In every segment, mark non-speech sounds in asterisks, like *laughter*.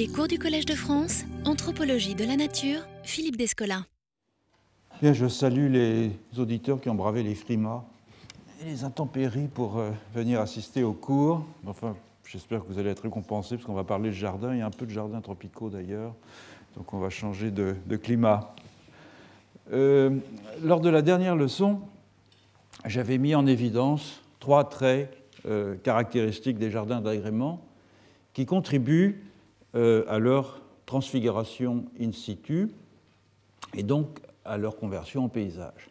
Les cours du Collège de France, Anthropologie de la Nature, Philippe Descola. Bien, je salue les auditeurs qui ont bravé les frimas et les intempéries pour euh, venir assister aux cours. Enfin, j'espère que vous allez être récompensés parce qu'on va parler de jardin. Il y a un peu de jardins tropicaux d'ailleurs, donc on va changer de, climat. Euh, lors de la dernière leçon, j'avais mis en évidence trois traits euh, caractéristiques des jardins d'agrément qui contribuent à leur transfiguration in situ et donc à leur conversion en paysage.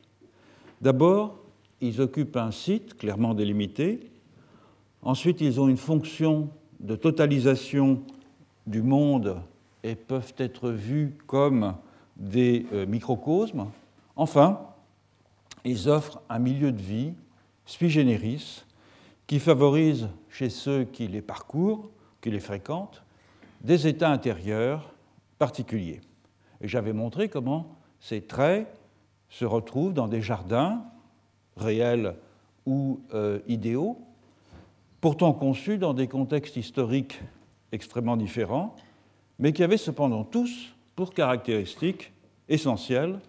D'abord, ils occupent un site clairement délimité. Ensuite, ils ont une fonction de totalisation du monde et peuvent être vus comme des euh, microcosmes. Enfin, ils offrent un milieu de vie sui generis qui favorise chez ceux qui les parcourent, qui les fréquentent, des états intérieurs particuliers. Et j'avais montré comment ces traits se retrouvent dans des jardins réels ou euh, idéaux, pourtant conçus dans des contextes historiques extrêmement différents, mais qui avaient cependant tous pour caractéristique essentielle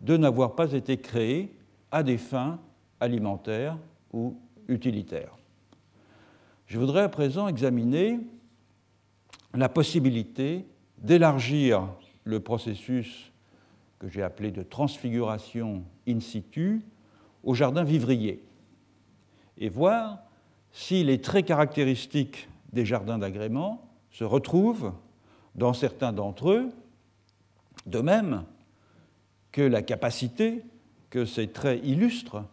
de n'avoir pas été créés à des fins alimentaires ou utilitaire. Je voudrais à présent examiner la possibilité d'élargir le processus que j'ai appelé de transfiguration in situ au jardin vivrier et voir si les traits caractéristiques des jardins d'agrément se retrouvent dans certains d'entre eux, de même que la capacité que ces traits illustrent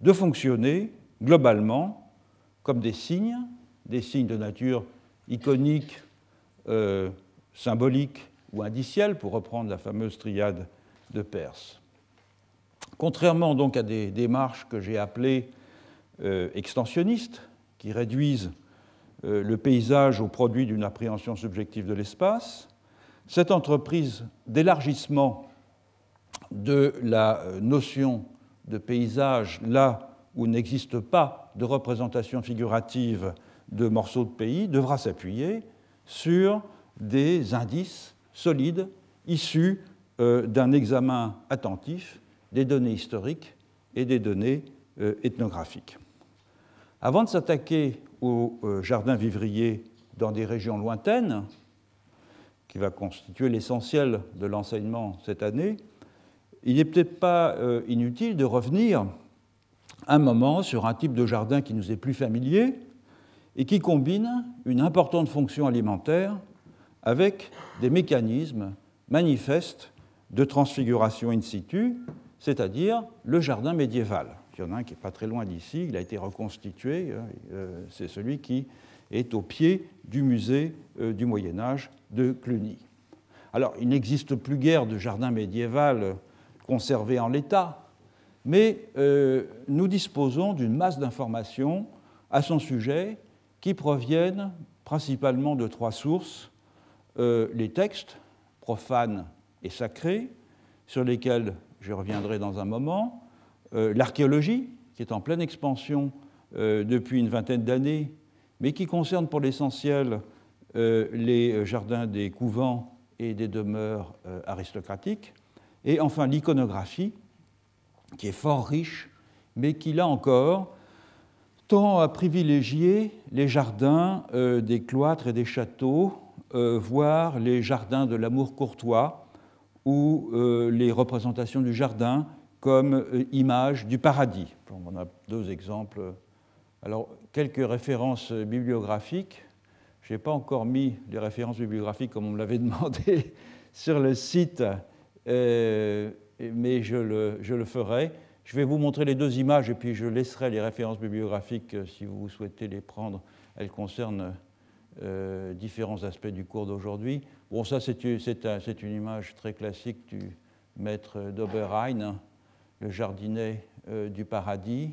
de fonctionner globalement comme des signes, des signes de nature iconique, euh, symbolique ou indicielle, pour reprendre la fameuse triade de Perse. Contrairement donc à des démarches que j'ai appelées euh, extensionnistes, qui réduisent euh, le paysage au produit d'une appréhension subjective de l'espace, cette entreprise d'élargissement de la notion de paysage là où n'existe pas de représentation figurative de morceaux de pays devra s'appuyer sur des indices solides issus euh, d'un examen attentif des données historiques et des données euh, ethnographiques. Avant de s'attaquer au euh, jardin vivrier dans des régions lointaines, qui va constituer l'essentiel de l'enseignement cette année, il n'est peut-être pas inutile de revenir un moment sur un type de jardin qui nous est plus familier et qui combine une importante fonction alimentaire avec des mécanismes manifestes de transfiguration in situ, c'est-à-dire le jardin médiéval. Il y en a un qui n'est pas très loin d'ici, il a été reconstitué, hein, euh, c'est celui qui est au pied du musée euh, du Moyen Âge de Cluny. Alors, il n'existe plus guère de jardin médiéval conservé en l'état, mais euh, nous disposons d'une masse d'informations à son sujet qui proviennent principalement de trois sources. Euh, les textes profanes et sacrés, sur lesquels je reviendrai dans un moment, euh, l'archéologie, qui est en pleine expansion depuis une vingtaine d'années, mais qui concerne pour l'essentiel les jardins des couvents et des demeures aristocratiques, et enfin l'iconographie, qui est fort riche, mais qui, là encore, tend à privilégier les jardins euh, des cloîtres et des châteaux, euh, voire les jardins de l'amour courtois, ou euh, les représentations du jardin comme image du paradis. On a deux exemples. Alors, quelques références bibliographiques. Je n'ai pas encore mis les références bibliographiques comme on me l'avait *laughs* demandé sur le site mais je le, ferai. Je vais vous montrer les deux images et puis je laisserai les références bibliographiques euh, si vous souhaitez les prendre. Elles concernent euh, différents aspects du cours d'aujourd'hui. Bon, ça, c'est une image très classique du maître d'Oberrhein, le jardinet euh, du paradis.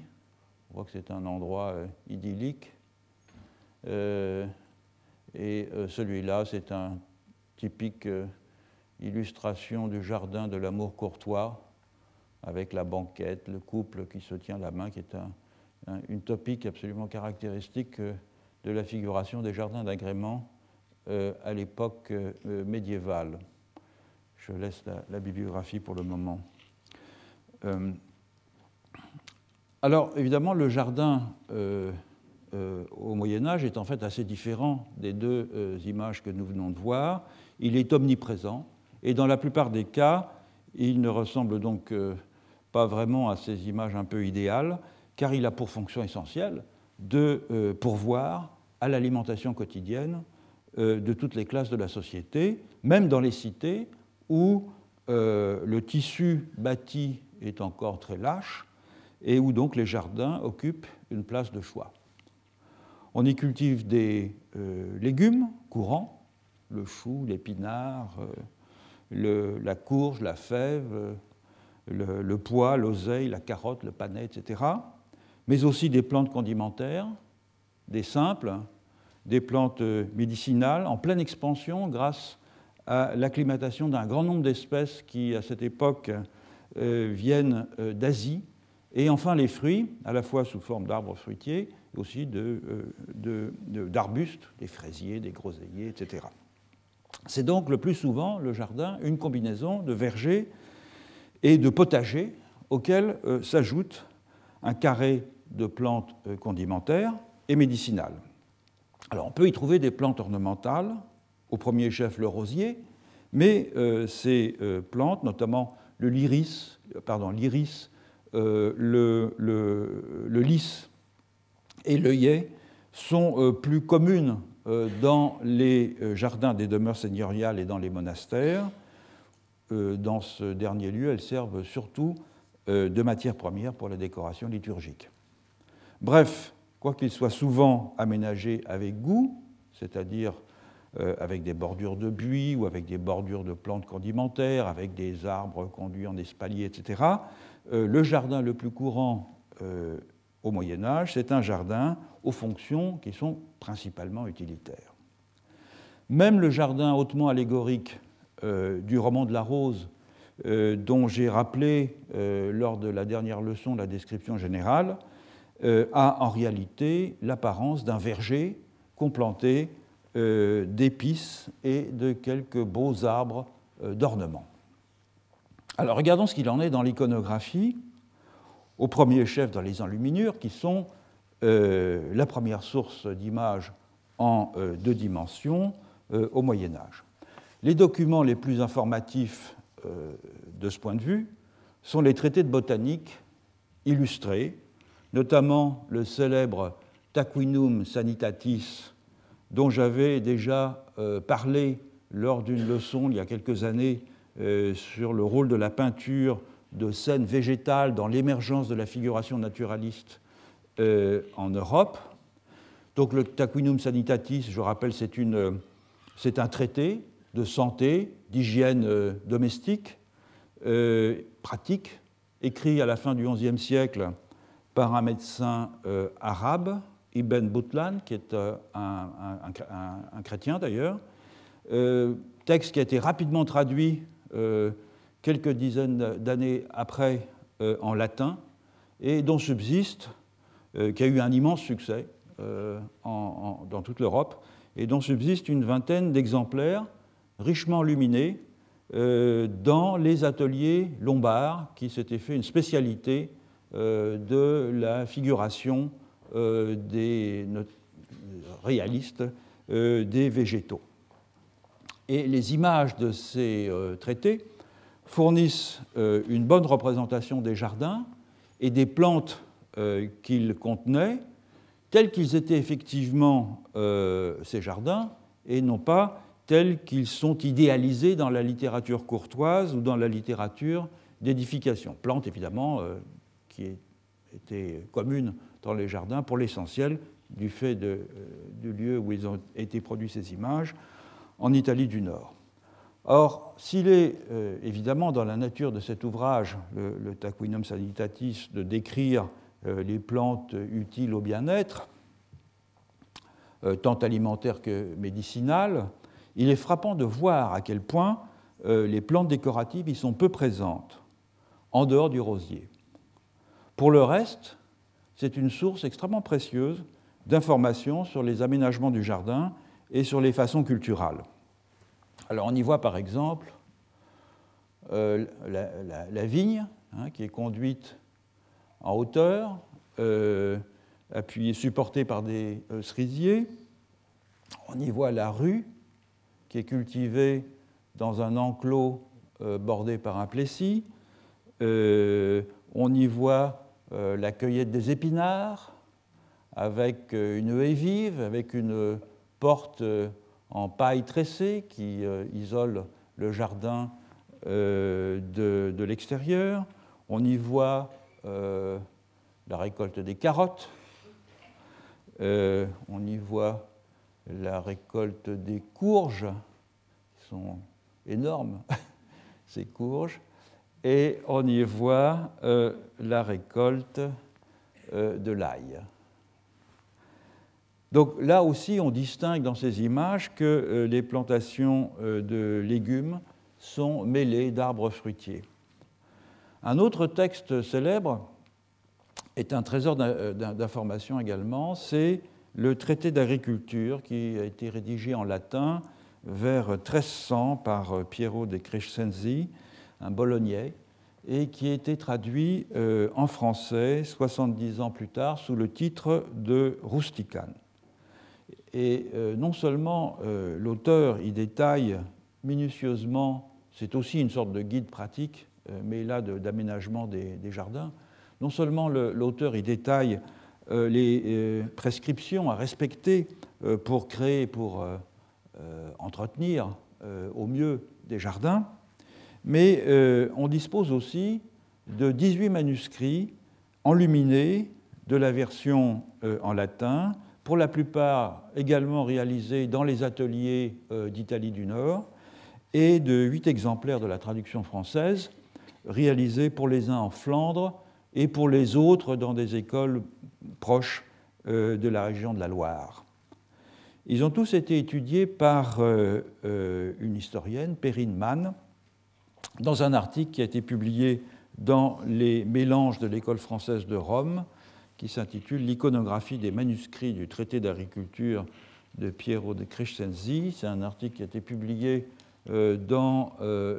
On voit que c'est un endroit idyllique. et celui-là, c'est un typique illustration du jardin de l'amour courtois, avec la banquette, le couple qui se tient la main, qui est une topique absolument caractéristique euh, de la figuration des jardins d'agrément à l'époque médiévale. Je laisse la, bibliographie pour le moment. alors, évidemment, le jardin au Moyen Âge est en fait assez différent des deux images que nous venons de voir. Il est omniprésent et dans la plupart des cas, il ne ressemble donc pas vraiment à ces images un peu idéales, car il a pour fonction essentielle de euh, pourvoir à l'alimentation quotidienne euh, de toutes les classes de la société, même dans les cités où euh, le tissu bâti est encore très lâche et où donc les jardins occupent une place de choix. On y cultive des légumes courants, le chou, l'épinard, la courge, la fève, le, pois, l'oseille, la carotte, le panais, etc., mais aussi des plantes condimentaires, des simples, des plantes médicinales en pleine expansion grâce à l'acclimatation d'un grand nombre d'espèces qui, à cette époque, euh, viennent euh, d'Asie, et enfin les fruits, à la fois sous forme d'arbres fruitiers, et aussi d'arbustes, de, de, des fraisiers, des groseilliers, etc. C'est donc le plus souvent, le jardin, une combinaison de vergers et de potagers auxquels euh, s'ajoute un carré de plantes euh, condimentaires et médicinales. Alors on peut y trouver des plantes ornementales, au premier chef le rosier, mais euh, ces plantes, notamment le l'iris, le, lys et l'œillet, sont plus communes dans les jardins des demeures seigneuriales et dans les monastères, dans ce dernier lieu, elles servent surtout euh, de matière première pour la décoration liturgique. Bref, quoiqu'il soit souvent aménagé avec goût, c'est-à-dire euh, avec des bordures de buis ou avec des bordures de plantes condimentaires, avec des arbres conduits en espalier, etc., le jardin le plus courant au Moyen Âge, c'est un jardin aux fonctions qui sont principalement utilitaires. Même le jardin hautement allégorique euh, du roman de la Rose, euh, dont j'ai rappelé euh, lors de la dernière leçon la description générale, a en réalité l'apparence d'un verger complanté d'épices et de quelques beaux arbres d'ornement. Alors regardons ce qu'il en est dans l'iconographie, au premier chef dans les enluminures, qui sont la première source d'images en deux dimensions au Moyen Âge. Les documents les plus informatifs euh, de ce point de vue sont les traités de botanique illustrés, notamment le célèbre Taquinum Sanitatis, dont j'avais déjà euh, parlé lors d'une leçon il y a quelques années euh, sur le rôle de la peinture de scènes végétales dans l'émergence de la figuration naturaliste en Europe. Donc le Taquinum Sanitatis, je rappelle, c'est un traité de santé, d'hygiène euh, domestique, euh, pratique, écrit à la fin du XIe siècle par un médecin euh, arabe, Ibn Boutlan, qui est un, chrétien d'ailleurs, texte qui a été rapidement traduit quelques dizaines d'années après en latin et dont subsiste, qui a eu un immense succès dans toute l'Europe, et dont subsiste une vingtaine d'exemplaires richement luminé euh, dans les ateliers lombards qui s'étaient fait une spécialité euh, de la figuration euh, des réalistes des végétaux. Et les images de ces traités fournissent une bonne représentation des jardins et des plantes qu'ils contenaient, tels qu'ils étaient effectivement ces jardins, et non pas tels qu'ils sont idéalisés dans la littérature courtoise ou dans la littérature d'édification. Plantes, évidemment, euh, qui étaient communes dans les jardins pour l'essentiel du fait euh, du lieu où ils ont été produits ces images, en Italie du Nord. Or, s'il est euh, évidemment dans la nature de cet ouvrage, le, le Taquinum Sanitatis, de décrire les plantes utiles au bien-être, tant alimentaires que médicinales, il est frappant de voir à quel point euh, les plantes décoratives y sont peu présentes, en dehors du rosier. Pour le reste, c'est une source extrêmement précieuse d'informations sur les aménagements du jardin et sur les façons culturales. Alors on y voit par exemple euh, la, vigne hein, qui est conduite en hauteur, euh, appuyée, supportée par des euh, cerisiers. On y voit la rue qui est cultivée dans un enclos bordé par un plessis. on y voit la cueillette des épinards avec une haie vive, avec une porte en paille tressée qui isole le jardin euh, de, l'extérieur. On y voit euh, la récolte des carottes. Euh, on y voit la récolte des courges, qui sont énormes, *laughs* ces courges. Et on y voit la récolte de l'ail. Donc là aussi, on distingue dans ces images que les plantations de légumes sont mêlés d'arbres fruitiers. Un autre texte célèbre est un trésor euh, d'information également, c'est le traité d'agriculture qui a été rédigé en latin vers 1300 par euh, Piero de Crescenzi, un bolognais, et qui a été traduit euh, en français 70 ans plus tard sous le titre de Rustican. Et non seulement l'auteur y détaille minutieusement c'est aussi une sorte de guide pratique, euh, mais là d'aménagement des, jardins. Non seulement l'auteur y détaille euh, les euh, prescriptions à respecter pour créer, pour entretenir au mieux des jardins, mais on dispose aussi de 18 manuscrits enluminés de la version en latin, pour la plupart également réalisés dans les ateliers d'Italie du Nord, et de huit exemplaires de la traduction française, réalisés pour les uns en Flandre et pour les autres dans des écoles proches euh, de la région de la Loire. Ils ont tous été étudiés par euh, euh, une historienne, Perrine Mann, dans un article qui a été publié dans les mélanges de l'école française de Rome, qui s'intitule L'iconographie des manuscrits du traité d'agriculture de Piero de Crescenzi. C'est un article qui a été publié dans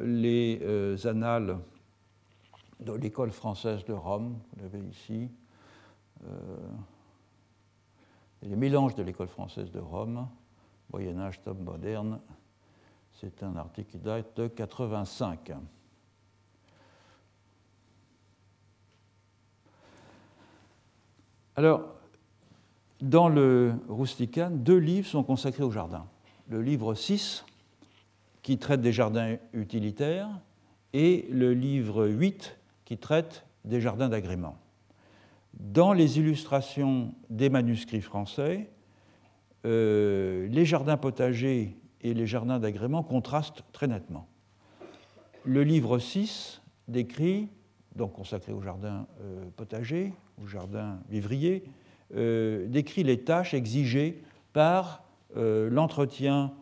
les annales de l'école française de Rome, vous l'avez ici, les mélanges de l'école française de Rome, Moyen Âge, top moderne, c'est un article qui date de 85. Alors, dans le Rustican, deux livres sont consacrés au jardin. Le livre 6, qui traite des jardins utilitaires, et le livre 8 qui traite des jardins d'agrément. Dans les illustrations des manuscrits français, euh, les jardins potagers et les jardins d'agrément contrastent très nettement. Le livre 6 décrit, donc consacré aux jardins euh, potagers, aux jardins vivriers, euh, décrit les tâches exigées par l'entretien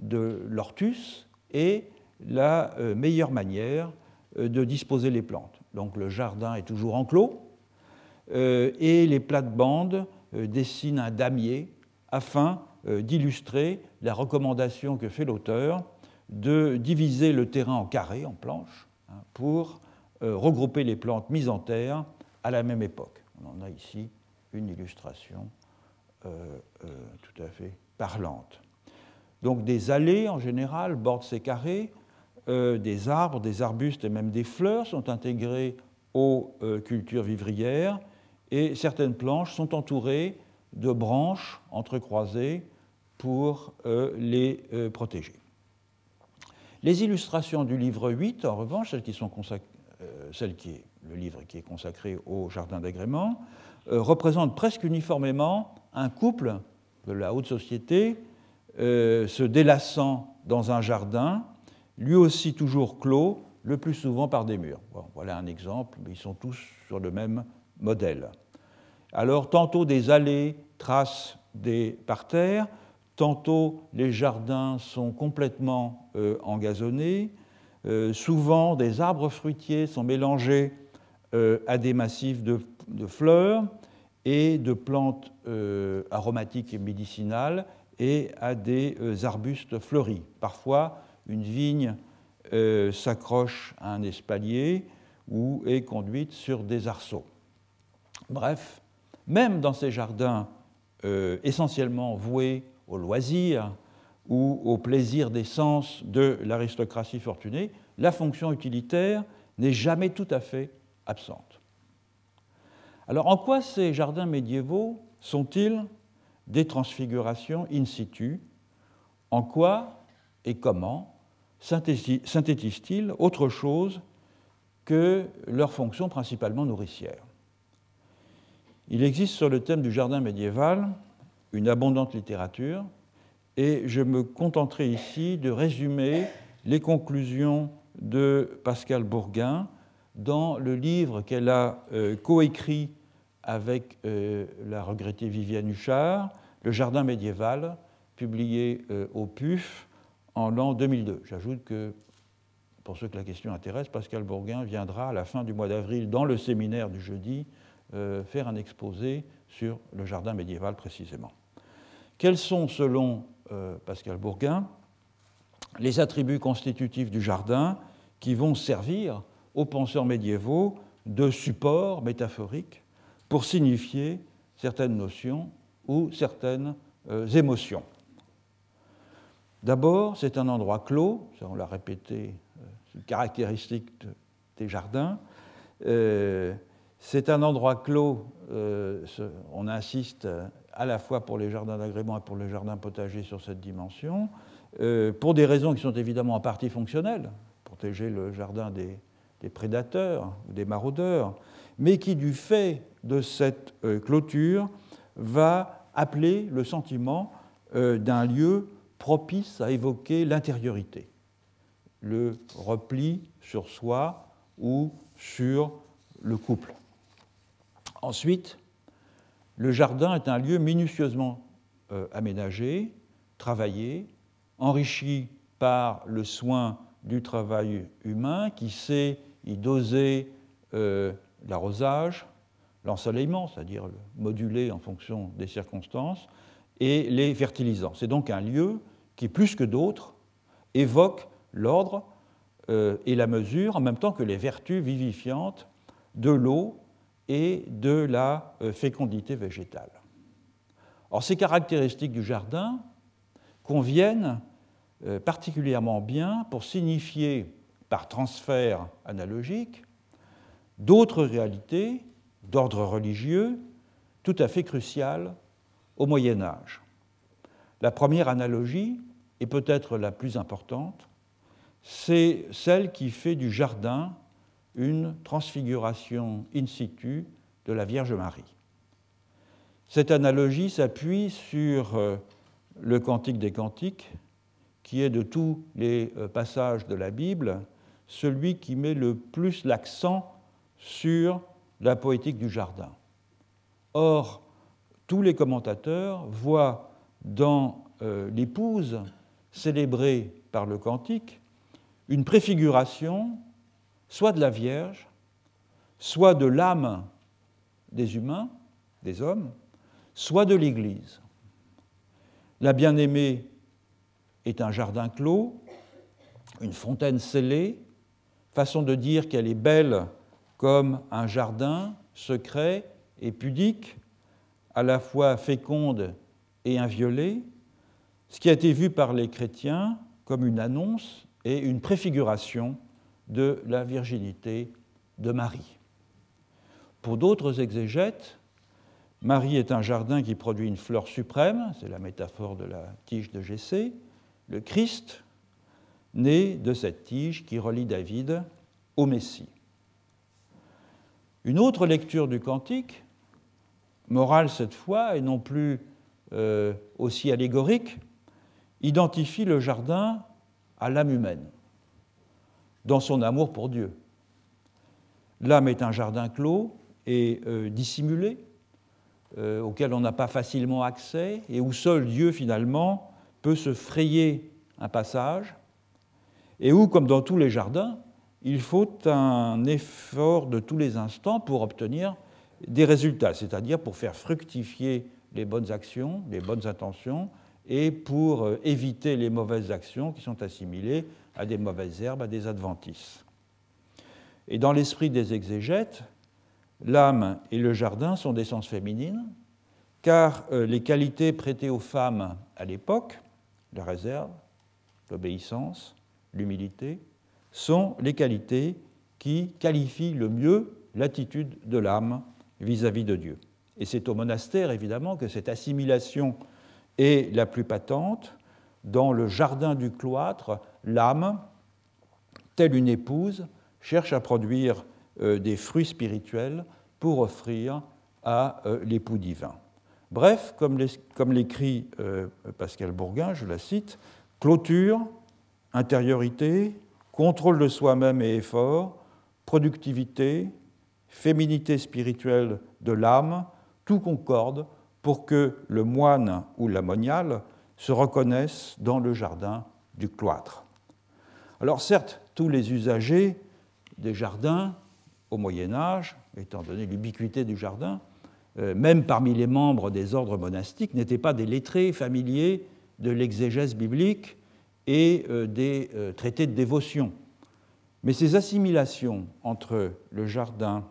de l'ortus et la meilleure manière de disposer les plantes. Donc le jardin est toujours enclos euh, et les plates-bandes dessinent un damier afin d'illustrer la recommandation que fait l'auteur de diviser le terrain en carrés, en planches, hein, pour regrouper les plantes mises en terre à la même époque. On en a ici une illustration tout à fait parlante. Donc des allées en général bordent ces carrés, euh, des arbres, des arbustes et même des fleurs sont intégrés aux euh, cultures vivrières et certaines planches sont entourées de branches entrecroisées pour euh, les protéger. Les illustrations du livre 8, en revanche, celles qui sont celle qui le livre qui est consacré au jardin d'agrément, représentent presque uniformément un couple de la haute société se délassant dans un jardin, lui aussi toujours clos, le plus souvent par des murs. voilà un exemple, mais ils sont tous sur le même modèle. Alors, tantôt des allées tracent des parterres, tantôt les jardins sont complètement euh, engazonnés, euh, souvent des arbres fruitiers sont mélangés à des massifs de, fleurs et de plantes aromatiques et médicinales, et à des arbustes fleuris. Parfois, une vigne s'accroche à un espalier ou est conduite sur des arceaux. Bref, même dans ces jardins essentiellement voués au loisir ou au plaisir des sens de l'aristocratie fortunée, la fonction utilitaire n'est jamais tout à fait absente. Alors en quoi ces jardins médiévaux sont-ils des transfigurations in situ? En quoi et comment synthétisent-ils autre chose que leur fonction principalement nourricière Il existe sur le thème du jardin médiéval une abondante littérature et je me contenterai ici de résumer les conclusions de Pascal Bourguin dans le livre qu'elle a euh, coécrit avec euh, la regrettée Viviane Huchard, Le Jardin médiéval, publié euh, au PUF en l'an 2002. J'ajoute que, pour ceux que la question intéresse, Pascal Bourguin viendra à la fin du mois d'avril dans le séminaire du jeudi faire un exposé sur le jardin médiéval précisément. Quels sont, selon Pascal Bourguin, les attributs constitutifs du jardin qui vont servir aux penseurs médiévaux de support métaphorique pour signifier certaines notions ou certaines euh, émotions? D'abord, c'est un endroit clos, ça on l'a répété, euh, c'est caractéristique des jardins. Euh, c'est un endroit clos, on insiste à la fois pour les jardins d'agrément et pour les jardins potagers sur cette dimension, pour des raisons qui sont évidemment en partie fonctionnelles, protéger le jardin des, prédateurs ou des maraudeurs, mais qui, du fait de cette euh, clôture, va appeler le sentiment euh, d'un lieu propice à évoquer l'intériorité, le repli sur soi ou sur le couple. Ensuite, le jardin est un lieu minutieusement euh, aménagé, travaillé, enrichi par le soin du travail humain qui sait y doser euh, l'arrosage, l'ensoleillement, c'est-à-dire le moduler en fonction des circonstances, et les fertilisants. C'est donc un lieu qui, plus que d'autres, évoque l'ordre euh, et la mesure, en même temps que les vertus vivifiantes de l'eau et de la euh, fécondité végétale. Or, ces caractéristiques du jardin conviennent euh, particulièrement bien pour signifier par transfert analogique d'autres réalités d'ordre religieux tout à fait cruciales au Moyen Âge. La première analogie, et peut-être la plus importante, c'est celle qui fait du jardin une transfiguration in situ de la Vierge Marie. Cette analogie s'appuie sur euh, le Cantique des Cantiques, qui est de tous les euh, passages de la Bible celui qui met le plus l'accent sur la poétique du jardin. Or, tous les commentateurs voient dans euh, l'épouse célébrée par le cantique une préfiguration soit de la Vierge, soit de l'âme des humains, des hommes, soit de l'Église. La bien-aimée est un jardin clos, une fontaine scellée, façon de dire qu'elle est belle comme un jardin secret et pudique, à la fois féconde et inviolée, ce qui a été vu par les chrétiens comme une annonce et une préfiguration de la virginité de Marie. Pour d'autres exégètes, Marie est un jardin qui produit une fleur suprême, c'est la métaphore de la tige de Jessé, le Christ, né de cette tige qui relie David au Messie. Une autre lecture du cantique, morale cette fois et non plus euh, aussi allégorique, identifie le jardin à l'âme humaine, dans son amour pour Dieu. L'âme est un jardin clos et euh, dissimulé, euh, auquel on n'a pas facilement accès et où seul Dieu finalement peut se frayer un passage, et où, comme dans tous les jardins, il faut un effort de tous les instants pour obtenir des résultats, c'est-à-dire pour faire fructifier les bonnes actions, les bonnes intentions, et pour euh, éviter les mauvaises actions qui sont assimilées à des mauvaises herbes, à des adventices. Et dans l'esprit des exégètes, l'âme et le jardin sont d'essence féminine, car euh, les qualités prêtées aux femmes à l'époque, la réserve, l'obéissance, l'humilité, sont les qualités qui qualifient le mieux l'attitude de l'âme vis-à-vis de Dieu. Et c'est au monastère, évidemment, que cette assimilation est la plus patente. Dans le jardin du cloître, l'âme, telle une épouse, cherche à produire euh, des fruits spirituels pour offrir à euh, l'époux divin. Bref, comme l'écrit euh, Pascal Bourguin, je la cite, clôture, intériorité, contrôle de soi-même et effort, productivité, féminité spirituelle de l'âme, tout concorde pour que le moine ou la se reconnaissent dans le jardin du cloître. Alors certes, tous les usagers des jardins au Moyen Âge, étant donné l'ubiquité du jardin, euh, même parmi les membres des ordres monastiques, n'étaient pas des lettrés familiers de l'exégèse biblique et euh, des euh, traités de dévotion. Mais ces assimilations entre le jardin,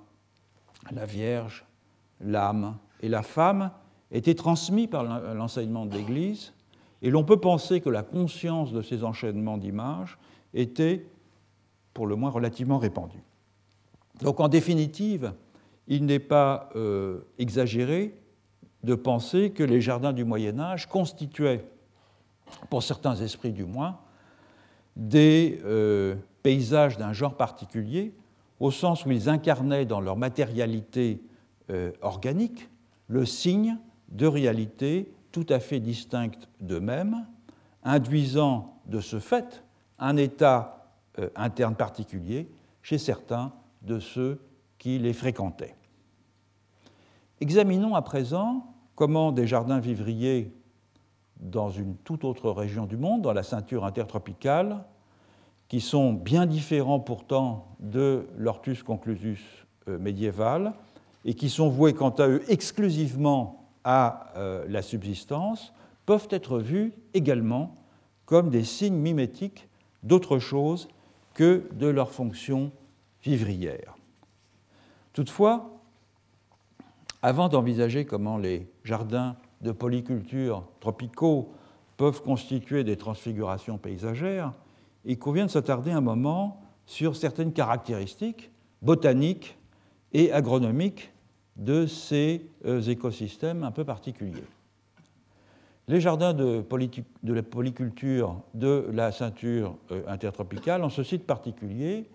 la Vierge, l'âme et la femme étaient transmises par l'enseignement de l'Église, et l'on peut penser que la conscience de ces enchaînements d'images était, pour le moins, relativement répandue. Donc en définitive, il n'est pas euh, exagéré de penser que les jardins du Moyen Âge constituaient, pour certains esprits du moins, des euh, paysages d'un genre particulier, au sens où ils incarnaient dans leur matérialité euh, organique le signe de réalités tout à fait distinctes d'eux-mêmes, induisant de ce fait un état interne particulier chez certains de ceux qui les fréquentaient. Examinons à présent comment des jardins vivriers dans une toute autre région du monde, dans la ceinture intertropicale, qui sont bien différents pourtant de l'Ortus conclusus euh, médiéval et qui sont voués quant à eux exclusivement à euh, la subsistance, peuvent être vus également comme des signes mimétiques d'autre chose que de leur fonction vivrière. Toutefois, avant d'envisager comment les jardins de polyculture tropicaux peuvent constituer des transfigurations paysagères, il convient de s'attarder un moment sur certaines caractéristiques botaniques et agronomiques de ces euh, écosystèmes un peu particuliers. Les jardins de, la polyculture de la ceinture euh, intertropicale ont ce site particulier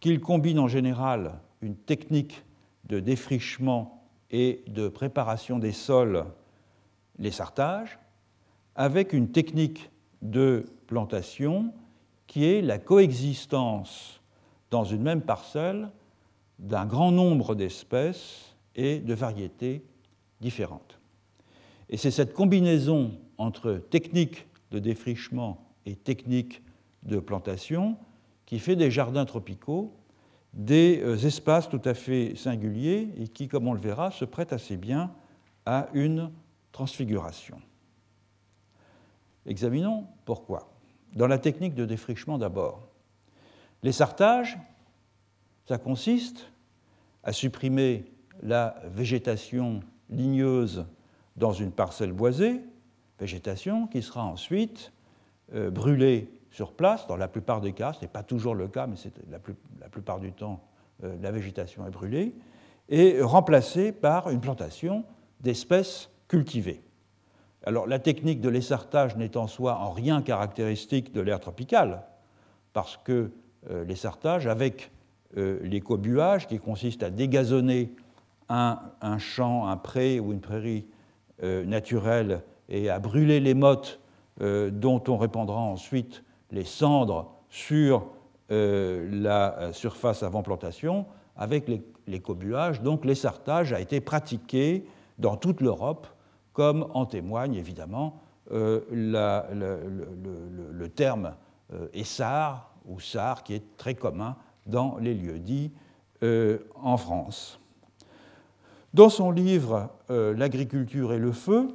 qu'ils combinent en général une technique de défrichement et de préparation des sols, les sartages, avec une technique de plantation qui est la coexistence dans une même parcelle d'un grand nombre d'espèces et de variétés différentes. Et c'est cette combinaison entre technique de défrichement et technique de plantation qui fait des jardins tropicaux des euh, espaces tout à fait singuliers et qui, comme on le verra, se prêtent assez bien à une transfiguration. Examinons pourquoi. Dans la technique de défrichement d'abord. Les sartages, ça consiste à supprimer la végétation ligneuse dans une parcelle boisée, végétation qui sera ensuite euh, brûlée sur place, dans la plupart des cas, ce n'est pas toujours le cas, mais la, la, plupart du temps, euh, la végétation est brûlée, et remplacée par une plantation d'espèces cultivées. Alors la technique de l'essartage n'est en soi en rien caractéristique de l'air tropical, parce que euh, l'essartage, avec euh, l'écobuage, qui consiste à dégazonner un, champ, un pré ou une prairie naturelle et à brûler les mottes dont on répandra ensuite les cendres sur euh, la surface avant plantation avec l'écobuage. Donc l'essartage a été pratiqué dans toute l'Europe, comme en témoigne évidemment euh, le, terme euh, essar ou sar qui est très commun dans les lieux dits en France. Dans son livre L'agriculture et le feu,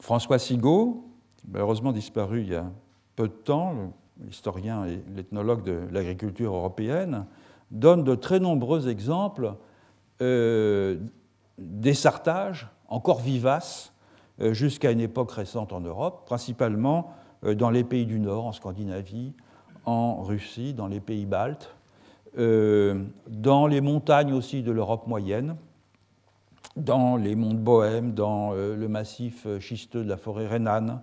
François Sigaud, malheureusement disparu il y a peu de temps, l'historien et l'ethnologue de l'agriculture européenne, donne de très nombreux exemples euh, d'essartages encore vivaces euh, jusqu'à une époque récente en Europe, principalement euh, dans les pays du Nord, en Scandinavie, en Russie, dans les pays baltes, euh, dans les montagnes aussi de l'Europe moyenne, dans les monts de Bohême, dans le massif schisteux de la forêt rhénane,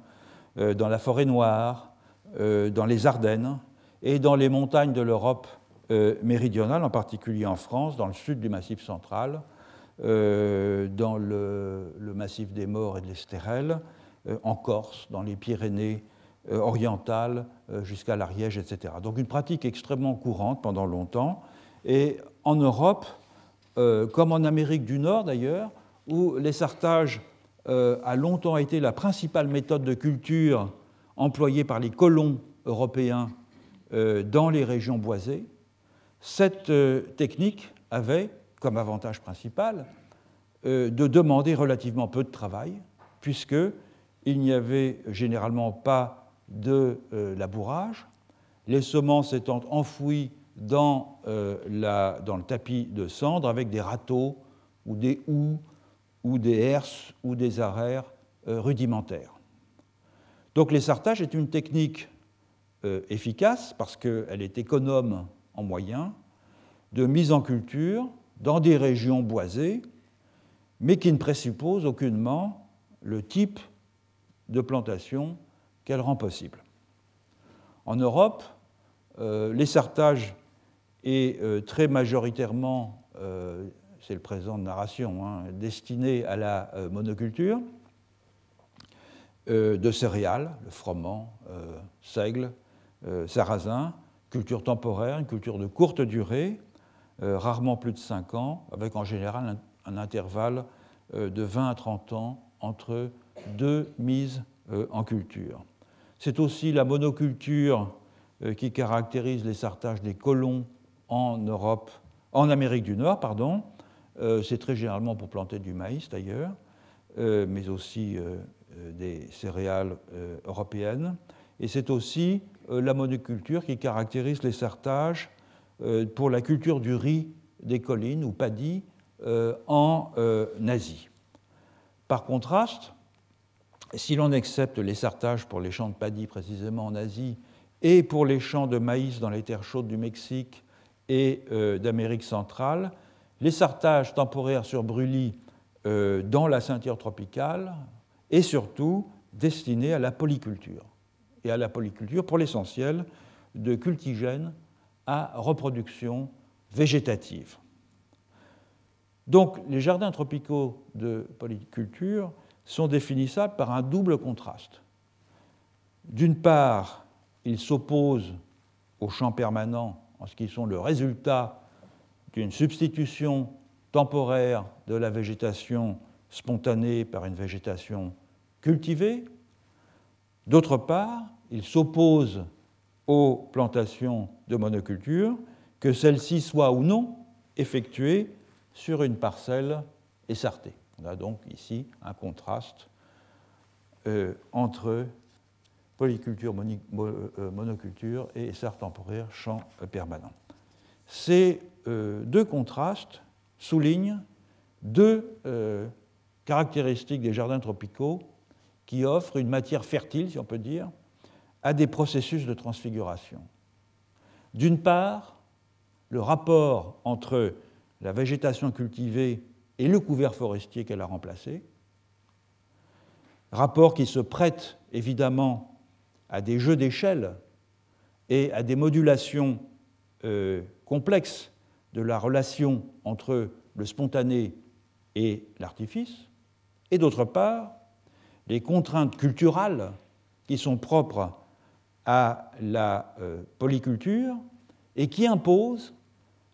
dans la forêt noire, dans les Ardennes et dans les montagnes de l'Europe méridionale, en particulier en France, dans le sud du massif central, dans le, massif des Morts et de l'Estérel, en Corse, dans les Pyrénées euh, orientale euh, jusqu'à l'Ariège, etc. Donc une pratique extrêmement courante pendant longtemps. Et en Europe, euh, comme en Amérique du Nord d'ailleurs, où l'essartage a longtemps été la principale méthode de culture employée par les colons européens dans les régions boisées, cette technique avait comme avantage principal de demander relativement peu de travail, puisqu'il n'y avait généralement pas de euh, labourage, les semences étant enfouies dans, euh, dans, le tapis de cendre avec des râteaux ou des houes ou des herses ou des arères euh, rudimentaires. Donc l'essartage est une technique efficace parce qu'elle est économe en moyens de mise en culture dans des régions boisées, mais qui ne présuppose aucunement le type de plantation qu'elle rend possible. En Europe, euh, l'essartage est euh, très majoritairement, euh, c'est le présent de narration, hein, destiné à la monoculture de céréales, le froment, seigle, sarrasin, culture temporaire, une culture de courte durée, rarement plus de 5 ans, avec en général un intervalle de 20 à 30 ans entre deux mises en culture. C'est aussi la monoculture euh, qui caractérise les sartages des colons en Europe, en Amérique du Nord, pardon. Euh, c'est très généralement pour planter du maïs d'ailleurs, euh, mais aussi des céréales européennes. Et c'est aussi la monoculture qui caractérise les sartages pour la culture du riz des collines ou paddy en Asie. Par contraste, si l'on accepte les sartages pour les champs de paddy précisément en Asie et pour les champs de maïs dans les terres chaudes du Mexique et euh, d'Amérique centrale, les sartages temporaires sur brûlis euh, dans la ceinture tropicale et surtout destinés à la polyculture. Et à la polyculture, pour l'essentiel, de cultigènes à reproduction végétative. Donc les jardins tropicaux de polyculture sont définissables par un double contraste. D'une part, ils s'opposent aux champs permanents en ce qui sont le résultat d'une substitution temporaire de la végétation spontanée par une végétation cultivée. D'autre part, ils s'opposent aux plantations de monoculture, que celles-ci soient ou non effectuées sur une parcelle essartée. On a donc ici un contraste euh, entre polyculture, euh, monoculture et essar temporaire, champ euh, permanent. Ces deux contrastes soulignent deux caractéristiques des jardins tropicaux qui offrent une matière fertile, si on peut dire, à des processus de transfiguration. D'une part, le rapport entre la végétation cultivée et le couvert forestier qu'elle a remplacé. Rapport qui se prête évidemment à des jeux d'échelle et à des modulations euh, complexes de la relation entre le spontané et l'artifice, et d'autre part, les contraintes culturelles qui sont propres à la euh, polyculture et qui imposent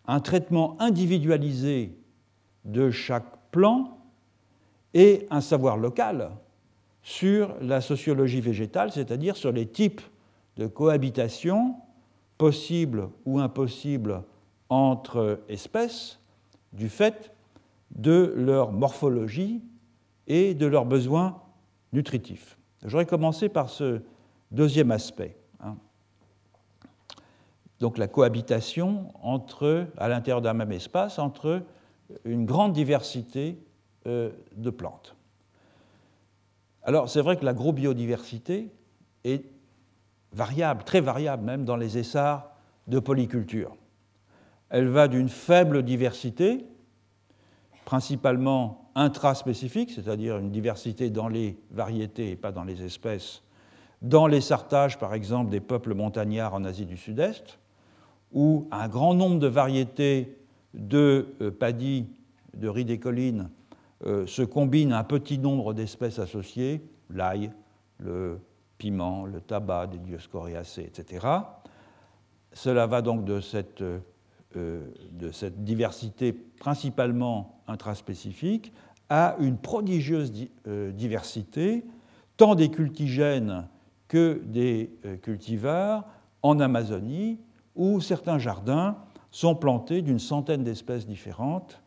un traitement individualisé de chaque plan et un savoir local sur la sociologie végétale, c'est-à-dire sur les types de cohabitation possibles ou impossibles entre espèces du fait de leur morphologie et de leurs besoins nutritif. J'aurais commencé par ce deuxième aspect. Hein. Donc la cohabitation entre, à l'intérieur d'un même espace entre une grande diversité euh, de plantes. Alors c'est vrai que l'agrobiodiversité est variable, très variable même dans les essarts de polyculture. Elle va d'une faible diversité, principalement intraspécifique, c'est-à-dire une diversité dans les variétés et pas dans les espèces, dans les sartages par exemple des peuples montagnards en Asie du Sud-Est, où un grand nombre de variétés de euh, paddy, de riz des collines, euh, se combinent à un petit nombre d'espèces associées, l'ail, le piment, le tabac, des dioscoriacées, etc. Cela va donc de cette, euh, de cette diversité principalement intraspécifique à une prodigieuse diversité, tant des cultigènes que des cultivars en Amazonie, où certains jardins sont plantés d'une centaine d'espèces différentes,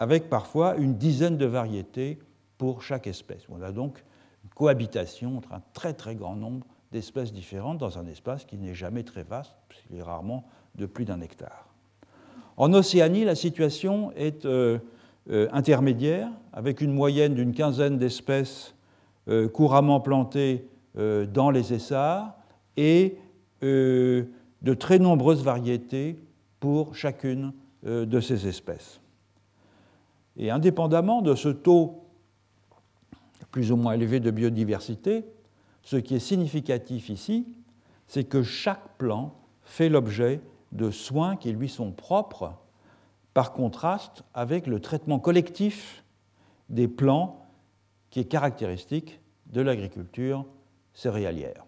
avec parfois une dizaine de variétés pour chaque espèce. On a donc une cohabitation entre un très très grand nombre d'espèces différentes dans un espace qui n'est jamais très vaste, puisqu'il est rarement de plus d'un hectare. En Océanie, la situation est euh, euh, intermédiaire, avec une moyenne d'une quinzaine d'espèces euh, couramment plantées dans les essarts et de très nombreuses variétés pour chacune euh, de ces espèces. Et indépendamment de ce taux plus ou moins élevé de biodiversité, ce qui est significatif ici, c'est que chaque plan fait l'objet de soins qui lui sont propres, par contraste avec le traitement collectif des plants qui est caractéristique de l'agriculture céréalière.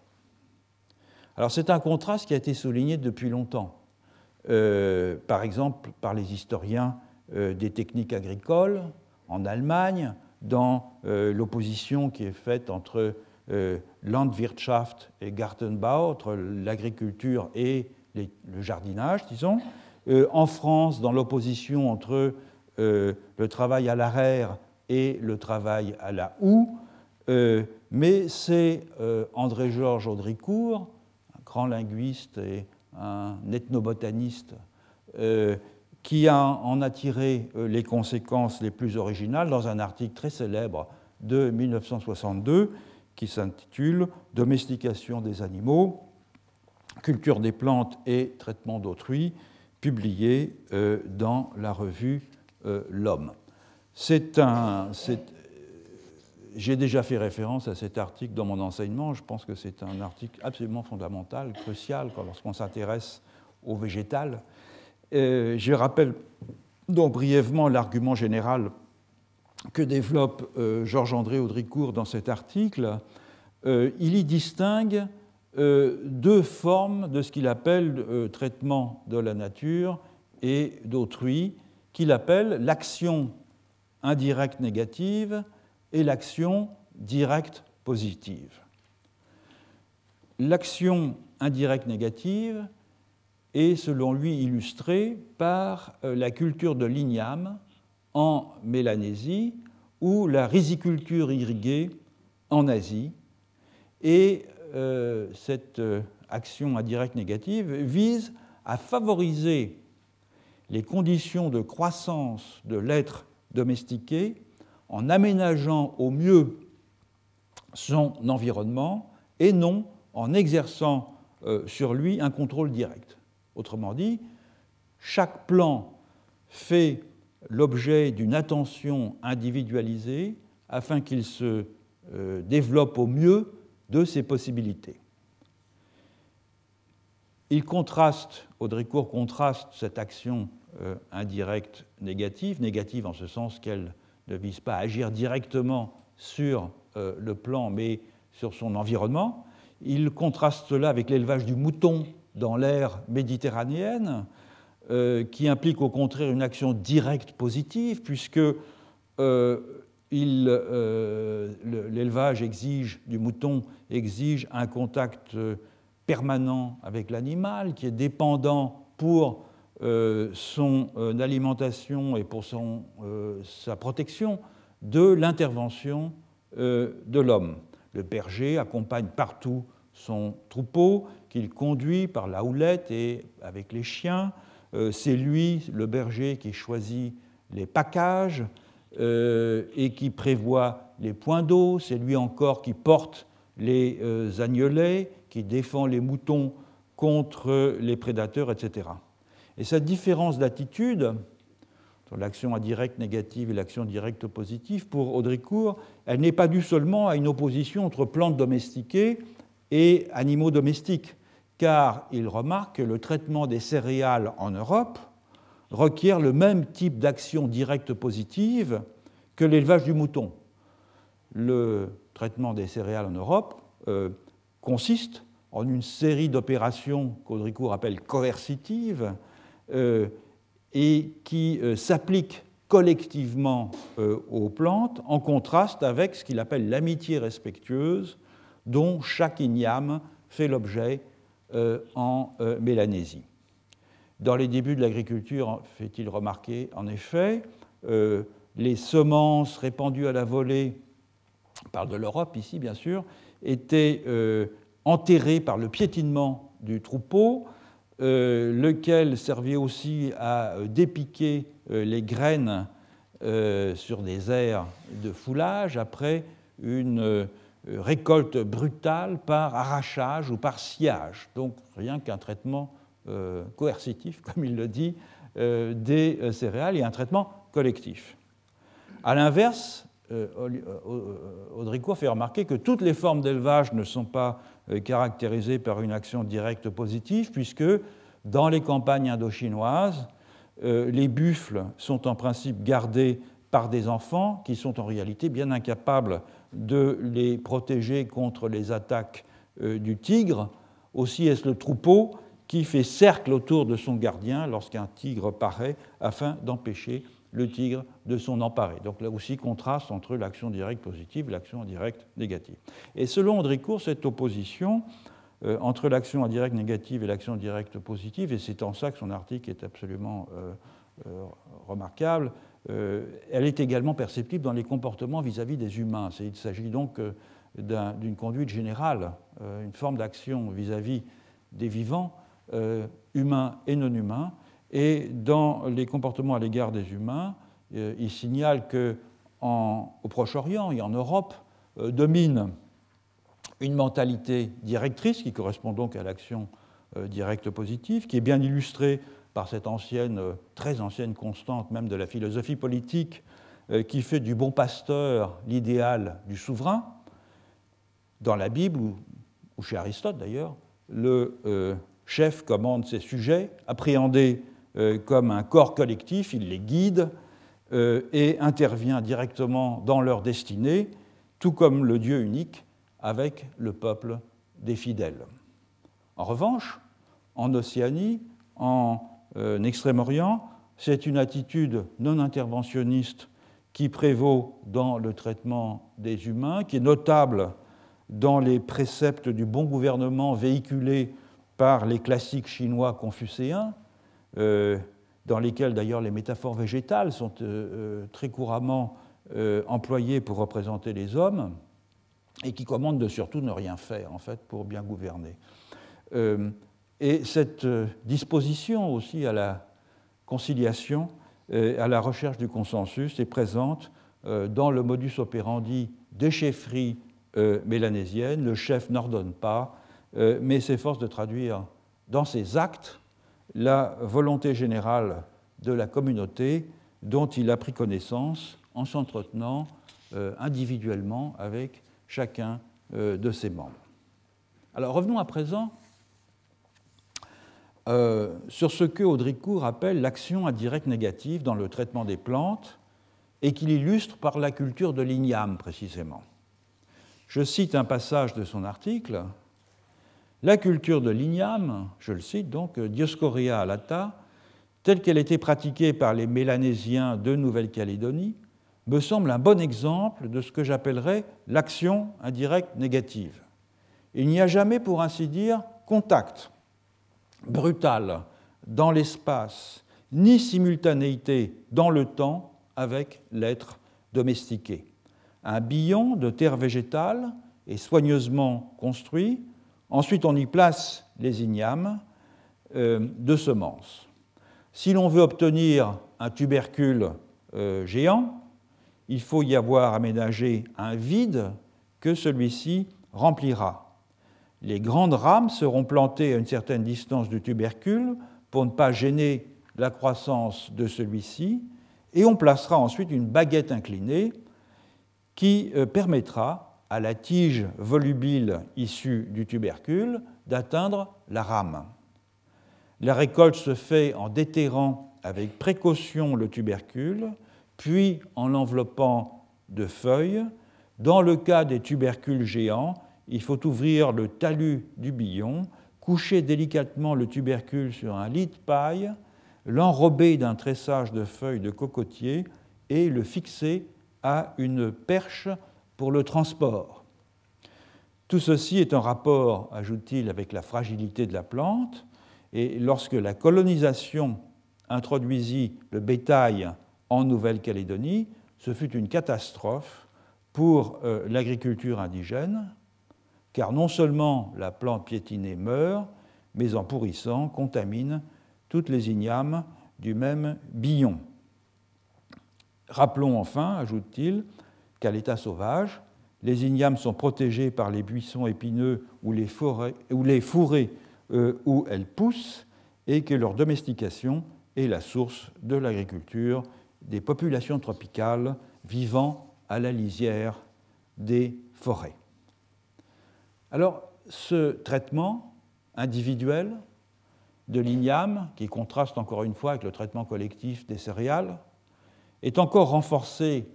Alors c'est un contraste qui a été souligné depuis longtemps, par exemple par les historiens euh, des techniques agricoles en Allemagne, dans euh, l'opposition qui est faite entre Landwirtschaft et Gartenbau, entre l'agriculture et le jardinage, disons. en France, dans l'opposition entre le travail à l'arrière et le travail à la houe. mais c'est André-Georges Audricourt grand linguiste et un ethnobotaniste, euh, qui en a tiré euh, les conséquences les plus originales dans un article très célèbre de 1962 qui s'intitule Domestication des animaux, culture des plantes et traitement d'autrui, publié euh, dans la revue L'Homme. C'est un, j'ai déjà fait référence à cet article dans mon enseignement. Je pense que c'est un article absolument fondamental, crucial, lorsqu'on s'intéresse au végétal. Euh, je rappelle donc brièvement l'argument général que développe euh, Georges-André Audricourt dans cet article. Euh, il y distingue deux formes de ce qu'il appelle traitement de la nature et d'autrui, qu'il appelle l'action indirecte négative et l'action directe positive. L'action indirecte négative est, selon lui, illustrée par euh, la culture de l'igname en Mélanésie ou la riziculture irriguée en Asie. Et euh, cette euh, action indirecte négative vise à favoriser les conditions de croissance de l'être domestiqué en aménageant au mieux son environnement et non en exerçant euh, sur lui un contrôle direct. Autrement dit, chaque plan fait l'objet d'une attention individualisée afin qu'il se euh, développe au mieux de ses possibilités. Il contraste, Audricourt contraste cette action euh, indirecte négative, négative en ce sens qu'elle ne vise pas à agir directement sur euh, le plan, mais sur son environnement. Il contraste cela avec l'élevage du mouton dans l'ère méditerranéenne, euh, qui implique au contraire une action directe positive, puisque euh, l'élevage exige du mouton exige un contact permanent avec l'animal, qui est dépendant pour euh, son euh, alimentation et pour euh, sa protection de l'intervention de l'homme. le berger accompagne partout son troupeau, qu'il conduit par la houlette et avec les chiens. C'est lui, le berger, qui choisit les packages et qui prévoit les points d'eau. C'est lui encore qui porte les agnelets, qui défend les moutons contre les prédateurs, etc. Et cette différence d'attitude entre l'action indirecte négative et l'action directe positive, pour Audricourt, elle n'est pas due seulement à une opposition entre plantes domestiquées et animaux domestiques, car il remarque que le traitement des céréales en Europe requiert le même type d'action directe positive que l'élevage du mouton. Le traitement des céréales en Europe euh, consiste en une série d'opérations qu'Audricourt appelle coercitives et qui euh, s'appliquent collectivement aux plantes en contraste avec ce qu'il appelle l'amitié respectueuse dont chaque igname fait l'objet euh, en euh, Mélanésie. Dans les débuts de l'agriculture, fait-il remarquer, en effet, euh, les semences répandues à la volée, on parle de l'Europe ici bien sûr, étaient enterrées par le piétinement du troupeau, lequel servait aussi à dépiquer les graines sur des aires de foulage après une euh, récolte brutale par arrachage ou par sciage, donc rien qu'un traitement euh, coercitif, *laughs* comme il le dit, euh, des céréales et un traitement collectif. A l'inverse, Audricourt fait remarquer que toutes les formes d'élevage ne sont pas caractérisées par une action directe positive, puisque dans les campagnes indochinoises, les buffles sont en principe gardés par des enfants qui sont en réalité bien incapables de les protéger contre les attaques euh, du tigre. Aussi est-ce le troupeau qui fait cercle autour de son gardien lorsqu'un tigre paraît afin d'empêcher le tigre de s'en emparer. Donc là aussi, contraste entre l'action directe positive et l'action indirecte négative. Et selon Andricourt, cette opposition euh, entre l'action indirecte négative et l'action directe positive, et c'est en ça que son article est absolument euh, remarquable, euh, elle est également perceptible dans les comportements vis-à-vis des humains. Il s'agit donc d'une conduite générale, une forme d'action vis-à-vis des vivants, humains et non humains. Et dans les comportements à l'égard des humains, il signale qu'au Proche-Orient et en Europe domine une mentalité directrice qui correspond donc à l'action directe positive, qui est bien illustrée par cette ancienne, euh, très ancienne constante même de la philosophie politique euh, qui fait du bon pasteur l'idéal du souverain. Dans la Bible, ou chez Aristote d'ailleurs, le euh, chef commande ses sujets, appréhendés comme un corps collectif, il les guide et intervient directement dans leur destinée, tout comme le Dieu unique avec le peuple des fidèles. En revanche, en Océanie, en euh, Extrême-Orient, c'est une attitude non interventionniste qui prévaut dans le traitement des humains, qui est notable dans les préceptes du bon gouvernement véhiculés par les classiques chinois confucéens, euh, dans lesquels d'ailleurs les métaphores végétales sont euh, très couramment employées pour représenter les hommes, et qui commandent de surtout ne rien faire en fait pour bien gouverner. Et cette euh, disposition aussi à la conciliation, à la recherche du consensus est présente euh, dans le modus operandi des chefferies euh, mélanésiennes. Le chef n'ordonne pas, mais s'efforce de traduire dans ses actes la volonté générale de la communauté dont il a pris connaissance en s'entretenant individuellement avec chacun de ses membres. Alors revenons à présent euh, sur ce que Audricourt appelle l'action indirecte négative dans le traitement des plantes et qu'il illustre par la culture de l'igname précisément. Je cite un passage de son article. La culture de l'igname, je le cite donc, Dioscorea alata, telle qu'elle était pratiquée par les Mélanésiens de Nouvelle-Calédonie, me semble un bon exemple de ce que j'appellerais l'action indirecte négative. Il n'y a jamais, pour ainsi dire, contact brutale dans l'espace, ni simultanéité dans le temps avec l'être domestiqué. Un billon de terre végétale est soigneusement construit. Ensuite, on y place les ignames euh, de semences. Si l'on veut obtenir un tubercule euh, géant, il faut y avoir aménagé un vide que celui-ci remplira. Les grandes rames seront plantées à une certaine distance du tubercule pour ne pas gêner la croissance de celui-ci, et on placera ensuite une baguette inclinée qui euh, permettra à la tige volubile issue du tubercule d'atteindre la rame. La récolte se fait en déterrant avec précaution le tubercule, puis en l'enveloppant de feuilles. Dans le cas des tubercules géants, il faut ouvrir le talus du billon, coucher délicatement le tubercule sur un lit de paille, l'enrober d'un tressage de feuilles de cocotier et le fixer à une perche pour le transport. Tout ceci est en rapport, ajoute-t-il, avec la fragilité de la plante, et lorsque la colonisation introduisit le bétail en Nouvelle-Calédonie, ce fut une catastrophe pour euh, l'agriculture indigène, car non seulement la plante piétinée meurt, mais en pourrissant, contamine toutes les ignames du même billon. Rappelons enfin, ajoute-t-il, qu'à l'état sauvage, les ignames sont protégés par les buissons épineux ou les, forêts, fourrés euh, où elles poussent et que leur domestication est la source de l'agriculture des populations tropicales vivant à la lisière des forêts. Alors, ce traitement individuel de l'igname, qui contraste encore une fois avec le traitement collectif des céréales, est encore renforcé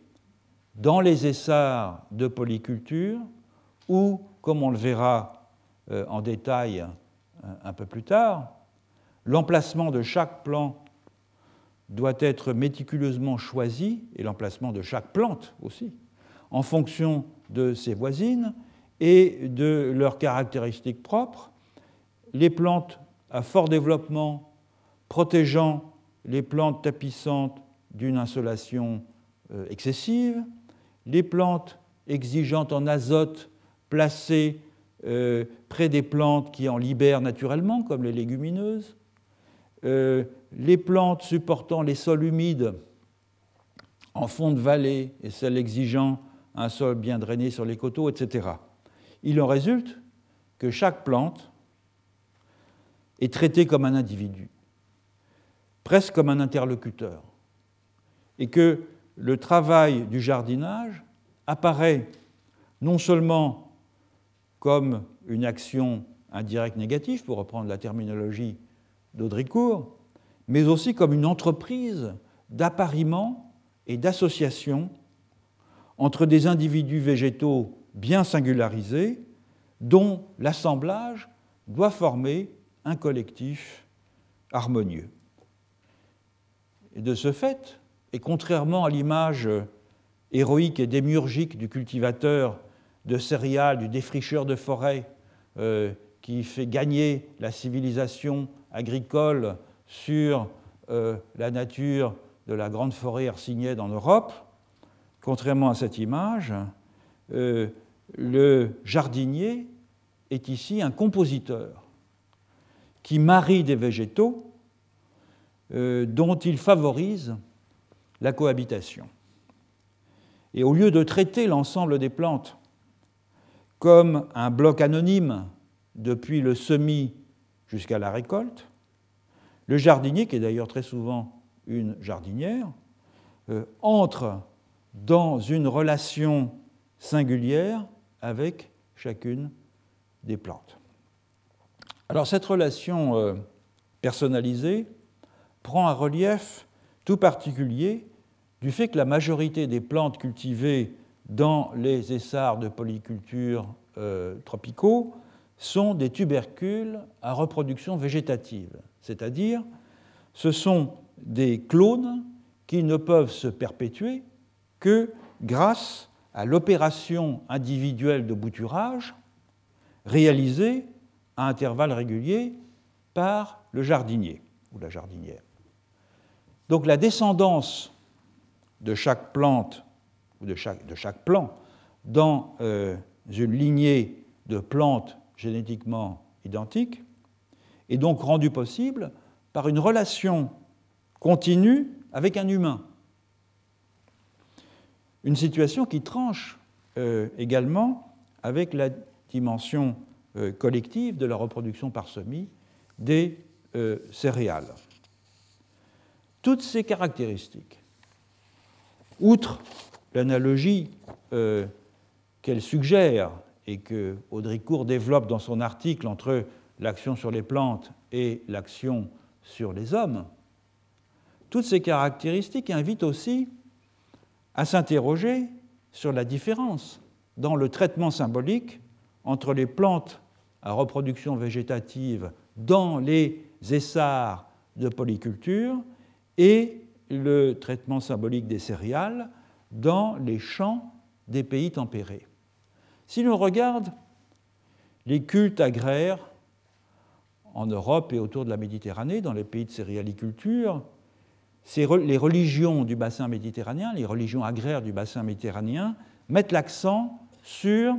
dans les essarts de polyculture où, comme on le verra euh, en détail euh, un peu plus tard, l'emplacement de chaque plant doit être méticuleusement choisi, et l'emplacement de chaque plante aussi, en fonction de ses voisines et de leurs caractéristiques propres. Les plantes à fort développement protégeant les plantes tapissantes d'une insolation euh, excessive, les plantes exigeantes en azote placées euh, près des plantes qui en libèrent naturellement, comme les légumineuses, euh, les plantes supportant les sols humides en fond de vallée et celles exigeant un sol bien drainé sur les coteaux, etc. Il en résulte que chaque plante est traitée comme un individu, presque comme un interlocuteur, et que le travail du jardinage apparaît non seulement comme une action indirecte négative, pour reprendre la terminologie d'Audricourt, mais aussi comme une entreprise d'appariement et d'association entre des individus végétaux bien singularisés dont l'assemblage doit former un collectif harmonieux. Et de ce fait, et contrairement à l'image héroïque et démiurgique du cultivateur de céréales, du défricheur de forêt, euh, qui fait gagner la civilisation agricole sur euh, la nature de la grande forêt hercynienne en Europe, contrairement à cette image, euh, le jardinier est ici un compositeur qui marie des végétaux dont il favorise la cohabitation. Et au lieu de traiter l'ensemble des plantes comme un bloc anonyme depuis le semis jusqu'à la récolte, le jardinier, qui est d'ailleurs très souvent une jardinière, euh, entre dans une relation singulière avec chacune des plantes. Alors cette relation euh, personnalisée prend un relief tout particulier du fait que la majorité des plantes cultivées dans les essarts de polyculture euh, tropicaux sont des tubercules à reproduction végétative, c'est-à-dire ce sont des clones qui ne peuvent se perpétuer que grâce à l'opération individuelle de bouturage réalisée à intervalles réguliers par le jardinier ou la jardinière. Donc la descendance de chaque plante ou de chaque, de chaque plant dans euh, une lignée de plantes génétiquement identiques, est donc rendue possible par une relation continue avec un humain. Une situation qui tranche euh, également avec la dimension euh, collective de la reproduction par semis des céréales. Toutes ces caractéristiques, outre l'analogie qu'elle suggère et que Audricourt développe dans son article entre l'action sur les plantes et l'action sur les hommes, toutes ces caractéristiques invitent aussi à s'interroger sur la différence dans le traitement symbolique entre les plantes à reproduction végétative dans les essarts de polyculture et le traitement symbolique des céréales dans les champs des pays tempérés. Si l'on regarde les cultes agraires en Europe et autour de la Méditerranée, dans les pays de céréaliculture, les religions du bassin méditerranéen, les religions agraires du bassin méditerranéen, mettent l'accent sur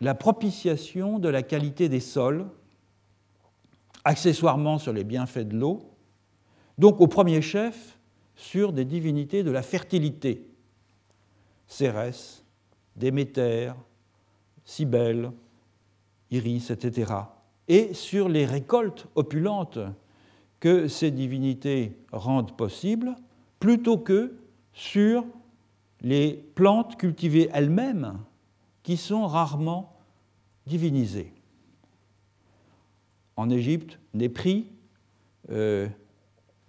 la propitiation de la qualité des sols, accessoirement sur les bienfaits de l'eau, donc au premier chef sur des divinités de la fertilité, Cérès, Déméter, Cybèle, Iris, etc., et sur les récoltes opulentes que ces divinités rendent possibles, plutôt que sur les plantes cultivées elles-mêmes qui sont rarement divinisées. En Égypte, Népri, euh,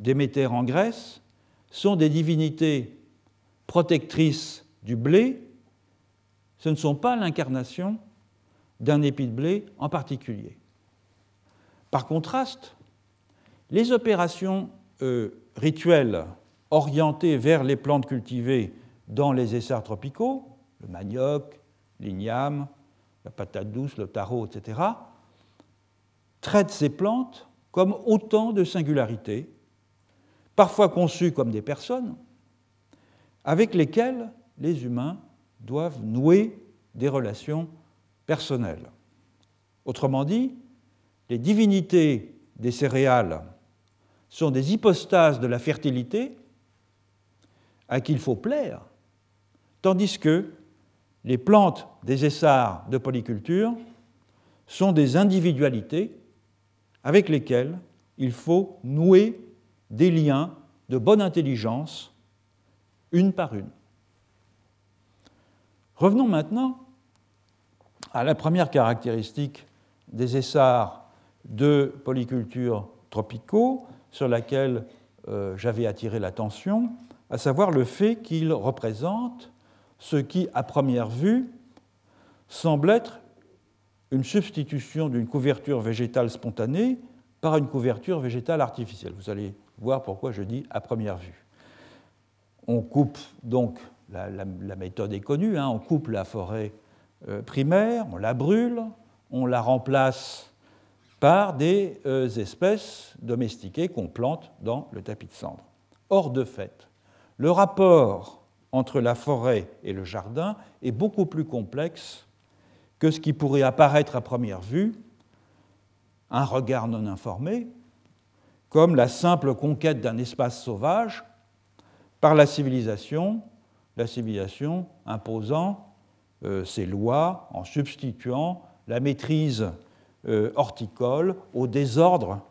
Déméter en Grèce, sont des divinités protectrices du blé, ce ne sont pas l'incarnation d'un épi de blé en particulier. Par contraste, les opérations euh, rituelles orientées vers les plantes cultivées dans les essarts tropicaux, le manioc, l'igname, la patate douce, le taro, etc., traitent ces plantes comme autant de singularités, parfois conçues comme des personnes, avec lesquelles les humains doivent nouer des relations personnelles. Autrement dit, les divinités des céréales sont des hypostases de la fertilité à qui il faut plaire, tandis que les plantes des essarts de polyculture sont des individualités avec lesquelles il faut nouer des liens de bonne intelligence une par une. Revenons maintenant à la première caractéristique des essarts de polyculture tropicaux, sur laquelle euh, j'avais attiré l'attention, à savoir le fait qu'il représente ce qui, à première vue, semble être une substitution d'une couverture végétale spontanée par une couverture végétale artificielle. Vous allez voir pourquoi je dis à première vue. On coupe donc, la, méthode est connue, hein, on coupe la forêt euh, primaire, on la brûle, on la remplace par des euh, espèces domestiquées qu'on plante dans le tapis de cendre. Or, de fait, le rapport entre la forêt et le jardin est beaucoup plus complexe que ce qui pourrait apparaître à première vue, un regard non informé, comme la simple conquête d'un espace sauvage par la civilisation, la civilisation imposant euh, ses lois en substituant la maîtrise euh, horticole au désordre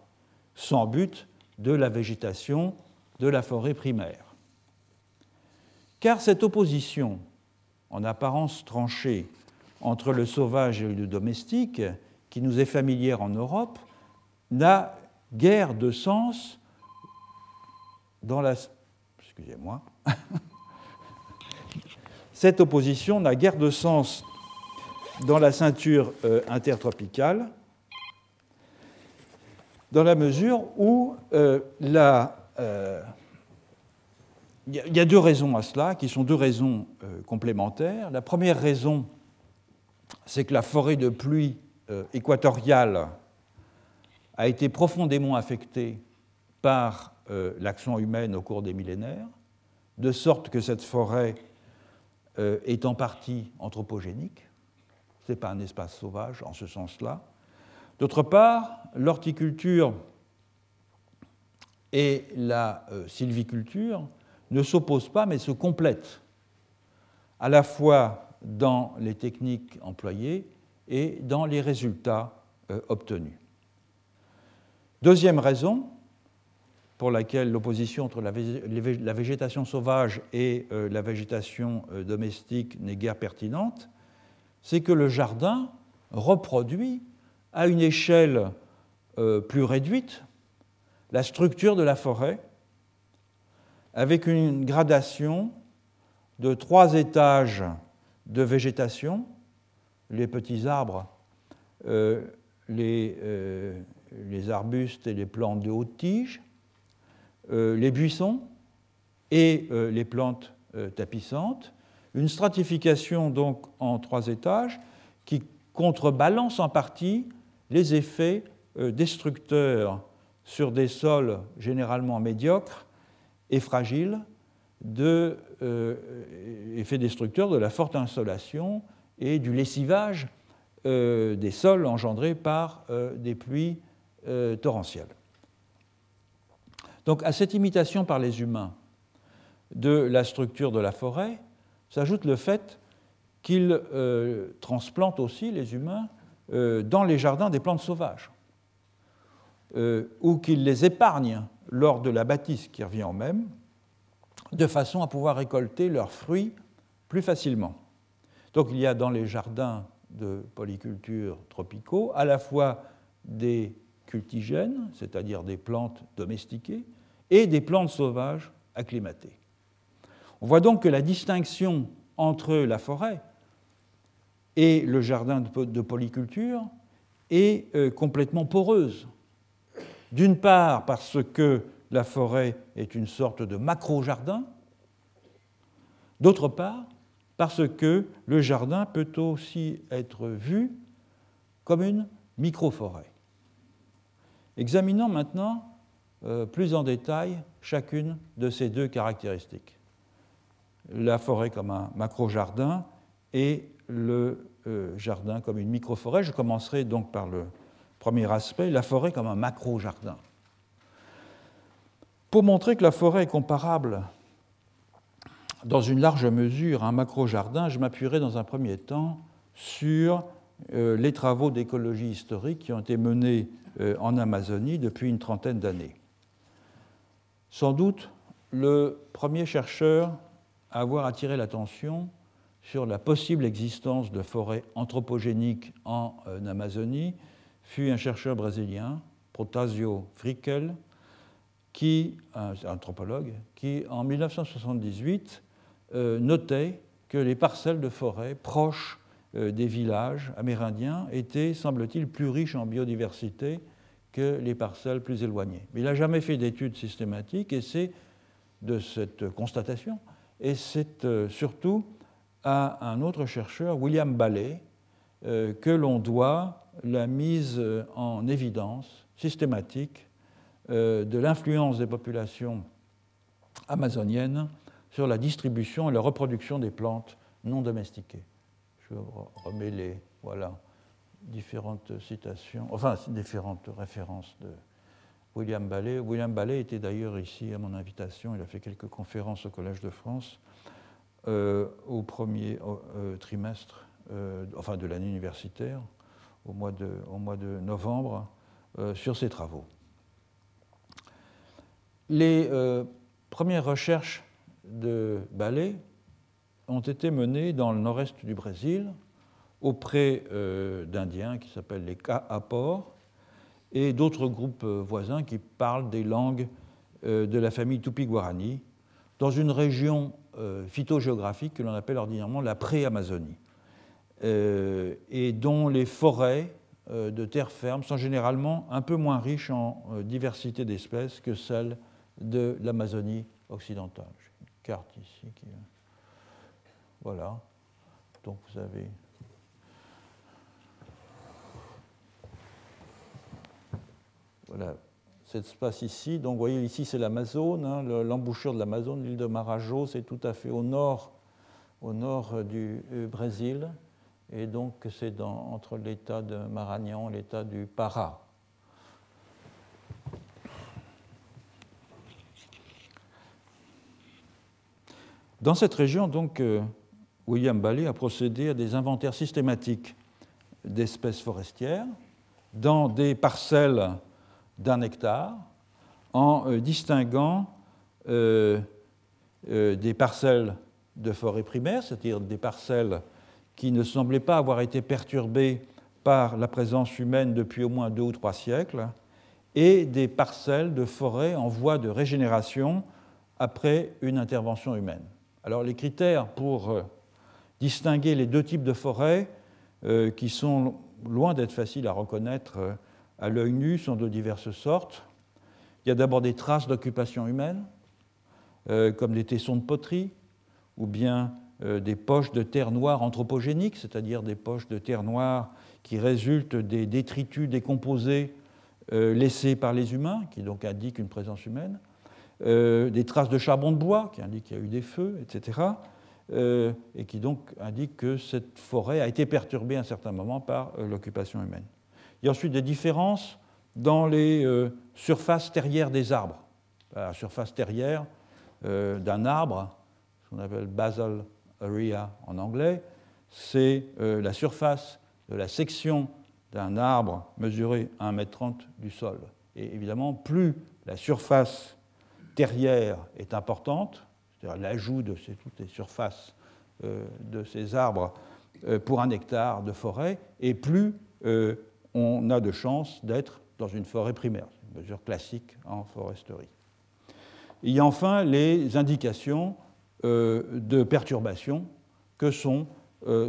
sans but de la végétation de la forêt primaire. Car cette opposition, en apparence tranchée, entre le sauvage et le domestique, qui nous est familière en Europe, n'a guère de sens dans la... Excusez-moi. *laughs* Cette opposition n'a guère de sens dans la ceinture euh, intertropicale, dans la mesure où euh, euh, il y a deux raisons à cela, qui sont deux raisons complémentaires. La première raison, c'est que la forêt de pluie équatoriale a été profondément affectée par l'action humaine au cours des millénaires, de sorte que cette forêt est en partie anthropogénique. Ce n'est pas un espace sauvage en ce sens-là. D'autre part, l'horticulture et la sylviculture ne s'opposent pas mais se complètent, à la fois dans les techniques employées et dans les résultats obtenus. Deuxième raison pour laquelle l'opposition entre la végétation sauvage et euh, la végétation euh, domestique n'est guère pertinente, c'est que le jardin reproduit à une échelle euh, plus réduite la structure de la forêt avec une gradation de trois étages de végétation, les petits arbres, les, les arbustes et les plantes de haute tige, euh, les buissons et euh, les plantes euh, tapissantes, une stratification donc en trois étages qui contrebalance en partie les effets destructeurs sur des sols généralement médiocres et fragiles de effets destructeurs de la forte insolation et du lessivage des sols engendrés par des pluies euh, torrentielle. Donc à cette imitation par les humains de la structure de la forêt s'ajoute le fait qu'ils euh, transplantent aussi, les humains, euh, dans les jardins des plantes sauvages, ou qu'ils les épargnent lors de la bâtisse qui revient en même, de façon à pouvoir récolter leurs fruits plus facilement. Donc il y a dans les jardins de polyculture tropicaux à la fois des c'est-à-dire des plantes domestiquées, et des plantes sauvages acclimatées. On voit donc que la distinction entre la forêt et le jardin de polyculture est euh, complètement poreuse. D'une part parce que la forêt est une sorte de macro-jardin, d'autre part parce que le jardin peut aussi être vu comme une micro-forêt. Examinons maintenant euh, plus en détail chacune de ces deux caractéristiques. La forêt comme un macro-jardin et le euh, jardin comme une micro-forêt. Je commencerai donc par le premier aspect, la forêt comme un macro-jardin. Pour montrer que la forêt est comparable dans une large mesure à un macro-jardin, je m'appuierai dans un premier temps sur euh, les travaux d'écologie historique qui ont été menés en Amazonie depuis une trentaine d'années. Sans doute le premier chercheur à avoir attiré l'attention sur la possible existence de forêts anthropogéniques en euh, Amazonie fut un chercheur brésilien, Protasio Frickel, qui, un anthropologue, qui en 1978 euh, notait que les parcelles de forêt proches euh, des villages amérindiens étaient, semble-t-il, plus riches en biodiversité que les parcelles plus éloignées. Mais il n'a jamais fait d'études systématiques et c'est de cette constatation, et c'est euh, surtout à un autre chercheur, William Ballet, euh, que l'on doit la mise en évidence systématique de l'influence des populations amazoniennes sur la distribution et la reproduction des plantes non domestiquées je les voilà, différentes citations, enfin différentes références de William Ballet. William Ballet était d'ailleurs ici à mon invitation, il a fait quelques conférences au Collège de France euh, au premier euh, trimestre, euh, enfin de l'année universitaire, au mois de, au mois de novembre, sur ses travaux. Les premières recherches de Ballet ont été menées dans le nord-est du Brésil auprès euh, d'Indiens qui s'appellent les Kaapor et d'autres groupes euh, voisins qui parlent des langues euh, de la famille Tupi-Guarani dans une région phytogéographique que l'on appelle ordinairement la pré-Amazonie et dont les forêts de terre ferme sont généralement un peu moins riches en diversité d'espèces que celles de l'Amazonie occidentale. J'ai une carte ici qui voilà. Donc vous avez. Voilà cet espace ici. Donc vous voyez ici c'est l'Amazone, hein, l'embouchure de l'Amazone, l'île de Marajo, c'est tout à fait au nord nord du Brésil, et donc c'est entre l'État de Maranhão et l'État du Pará. Dans cette région, donc, euh, William Balley a procédé à des inventaires systématiques d'espèces forestières dans des parcelles d'un hectare en euh, distinguant euh, des parcelles de forêt primaire, c'est-à-dire des parcelles qui ne semblaient pas avoir été perturbées par la présence humaine depuis au moins deux ou trois siècles, et des parcelles de forêt en voie de régénération après une intervention humaine. Alors les critères pour euh, distinguer les deux types de forêts, euh, qui sont loin d'être faciles à reconnaître euh, à l'œil nu, sont de diverses sortes. Il y a d'abord des traces d'occupation humaine, comme des tessons de poterie, ou bien des poches de terre noire anthropogéniques, c'est-à-dire des poches de terre noire qui résultent des détritus décomposés laissés par les humains, qui donc indiquent une présence humaine. Euh, des traces de charbon de bois qui indiquent qu'il y a eu des feux, etc., euh, et qui donc indiquent que cette forêt a été perturbée à un certain moment par euh, l'occupation humaine. Il y a ensuite des différences dans les surfaces terrières des arbres. La surface terrière d'un arbre, ce qu'on appelle basal area en anglais, c'est la surface de la section d'un arbre mesurée à 1,30 m du sol. Et évidemment, plus la surface terrière est importante, c'est-à-dire l'ajout de toutes les surfaces euh, de ces arbres euh, pour un hectare de forêt, et plus euh, on a de chances d'être dans une forêt primaire. C'est une mesure classique en foresterie. Il y a enfin les indications de perturbation que sont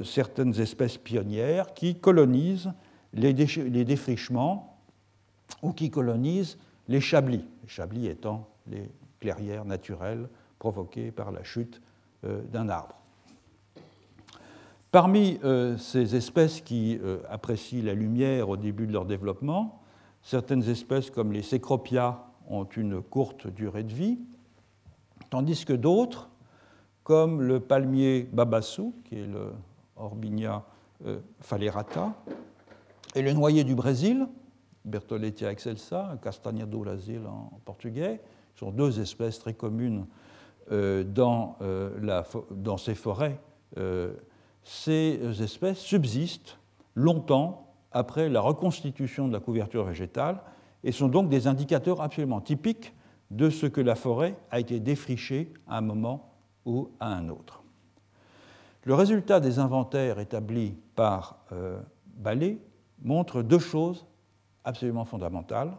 certaines espèces pionnières qui colonisent les, défrichements ou qui colonisent les chablis, les chablis étant les clairières naturelles provoquées par la chute euh, d'un arbre. Parmi euh, ces espèces qui euh, apprécient la lumière au début de leur développement, certaines espèces comme les Cecropia ont une courte durée de vie, tandis que d'autres, comme le palmier babassou, qui est le Orbinia phalerata, et le noyer du Brésil, Bertholletia excelsa, Castanha do Brasil en portugais, sont deux espèces très communes dans, euh, la, dans, ces forêts. Euh, ces espèces subsistent longtemps après la reconstitution de la couverture végétale et sont donc des indicateurs absolument typiques de ce que la forêt a été défrichée à un moment ou à un autre. Le résultat des inventaires établis par euh, Ballet montre deux choses absolument fondamentales.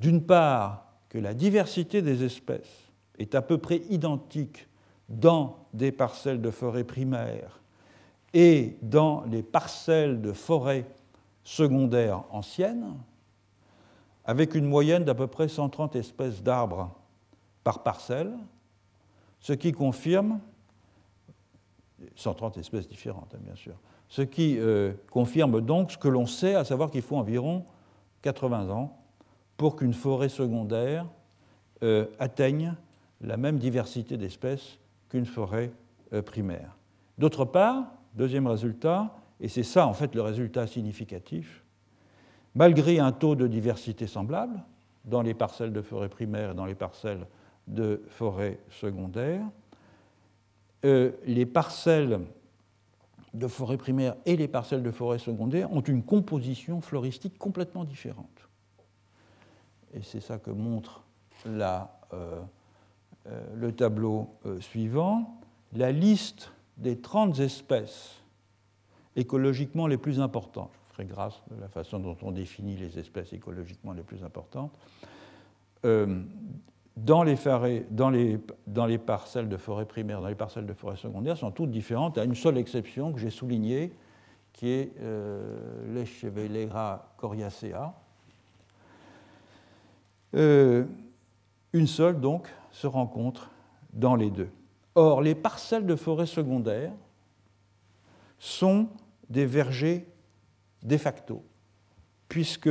D'une part, que la diversité des espèces est à peu près identique dans des parcelles de forêt primaires et dans les parcelles de forêt secondaires anciennes, avec une moyenne d'à peu près 130 espèces d'arbres par parcelle, ce qui confirme 130 espèces différentes, hein, bien sûr. Ce qui euh, confirme donc ce que l'on sait, à savoir qu'il faut environ 80 ans pour qu'une forêt secondaire euh, atteigne la même diversité d'espèces qu'une forêt euh, primaire. D'autre part, deuxième résultat, et c'est ça en fait le résultat significatif, malgré un taux de diversité semblable dans les parcelles de forêt primaire et dans les parcelles de forêt secondaire, euh, les parcelles de forêt primaire et les parcelles de forêt secondaire ont une composition floristique complètement différente et c'est ça que montre euh, euh, le tableau euh, suivant, la liste des 30 espèces écologiquement les plus importantes. Je ferai grâce de la façon dont on définit les espèces écologiquement les plus importantes. dans, les dans, les, parcelles de forêt primaire, dans les parcelles de forêt secondaire, sont toutes différentes, à une seule exception que j'ai soulignée, qui est euh, l'Echevelera coriacea, euh, une seule, donc, se rencontre dans les deux. Or, les parcelles de forêt secondaire sont des vergers de facto, puisque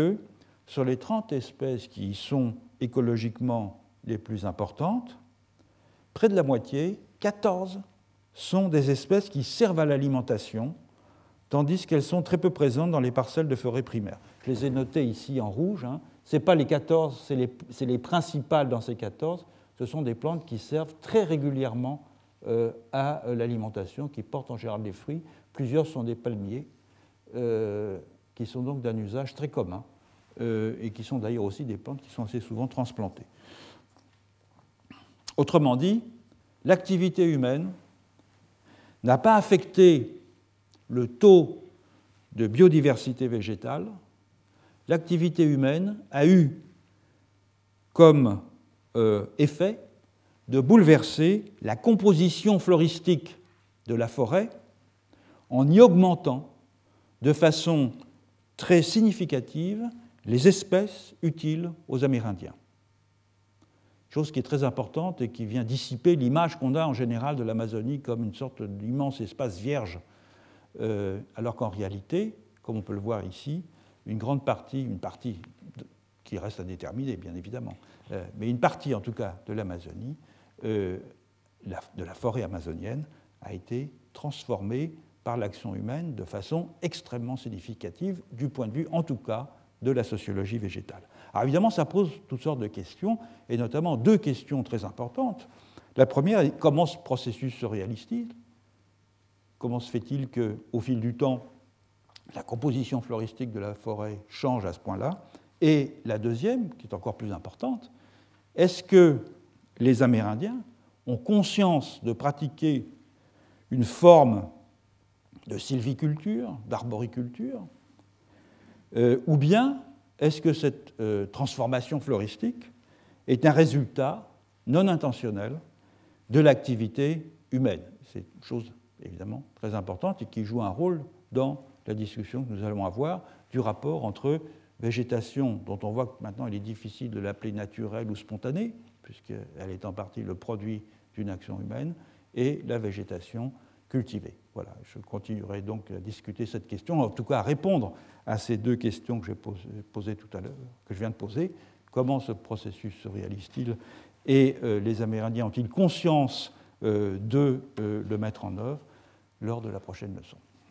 sur les 30 espèces qui sont écologiquement les plus importantes, près de la moitié, 14, sont des espèces qui servent à l'alimentation, tandis qu'elles sont très peu présentes dans les parcelles de forêt primaire. Je les ai notées ici en rouge. Hein. Ce n'est pas les 14, c'est les, les, principales dans ces 14. Ce sont des plantes qui servent très régulièrement euh, à euh, l'alimentation, qui portent en général des fruits. Plusieurs sont des palmiers, euh, qui sont donc d'un usage très commun, et qui sont d'ailleurs aussi des plantes qui sont assez souvent transplantées. Autrement dit, l'activité humaine n'a pas affecté le taux de biodiversité végétale, l'activité humaine a eu comme effet de bouleverser la composition floristique de la forêt en y augmentant de façon très significative les espèces utiles aux Amérindiens. Chose qui est très importante et qui vient dissiper l'image qu'on a en général de l'Amazonie comme une sorte d'immense espace vierge, euh, alors qu'en réalité, comme on peut le voir ici, une grande partie, une partie qui reste à déterminer bien évidemment, euh, mais une partie en tout cas de l'Amazonie euh, de la forêt amazonienne a été transformée par l'action humaine de façon extrêmement significative, du point de vue, en tout cas, de la sociologie végétale. Alors évidemment, ça pose toutes sortes de questions, et notamment deux questions très importantes. La première comment ce processus se réalise-t-il? Comment se fait-il qu'au fil du temps, la composition floristique de la forêt change à ce point-là? Et la deuxième, qui est encore plus importante, est-ce que les Amérindiens ont conscience de pratiquer une forme de sylviculture, d'arboriculture, euh, ou bien est-ce que cette euh, transformation floristique est un résultat non intentionnel de l'activité humaine? C'est une chose évidemment très importante et qui joue un rôle dans la discussion que nous allons avoir du rapport entre végétation, dont on voit que maintenant il est difficile de l'appeler naturelle ou spontanée, puisqu'elle est en partie le produit d'une action humaine, et la végétation cultivée. Voilà, je continuerai donc à discuter cette question, en tout cas à répondre à ces deux questions que j'ai posées tout à l'heure, que je viens de poser. Comment ce processus se réalise-t-il et euh, les Amérindiens ont-ils conscience euh, de euh, le mettre en œuvre lors de la prochaine leçon?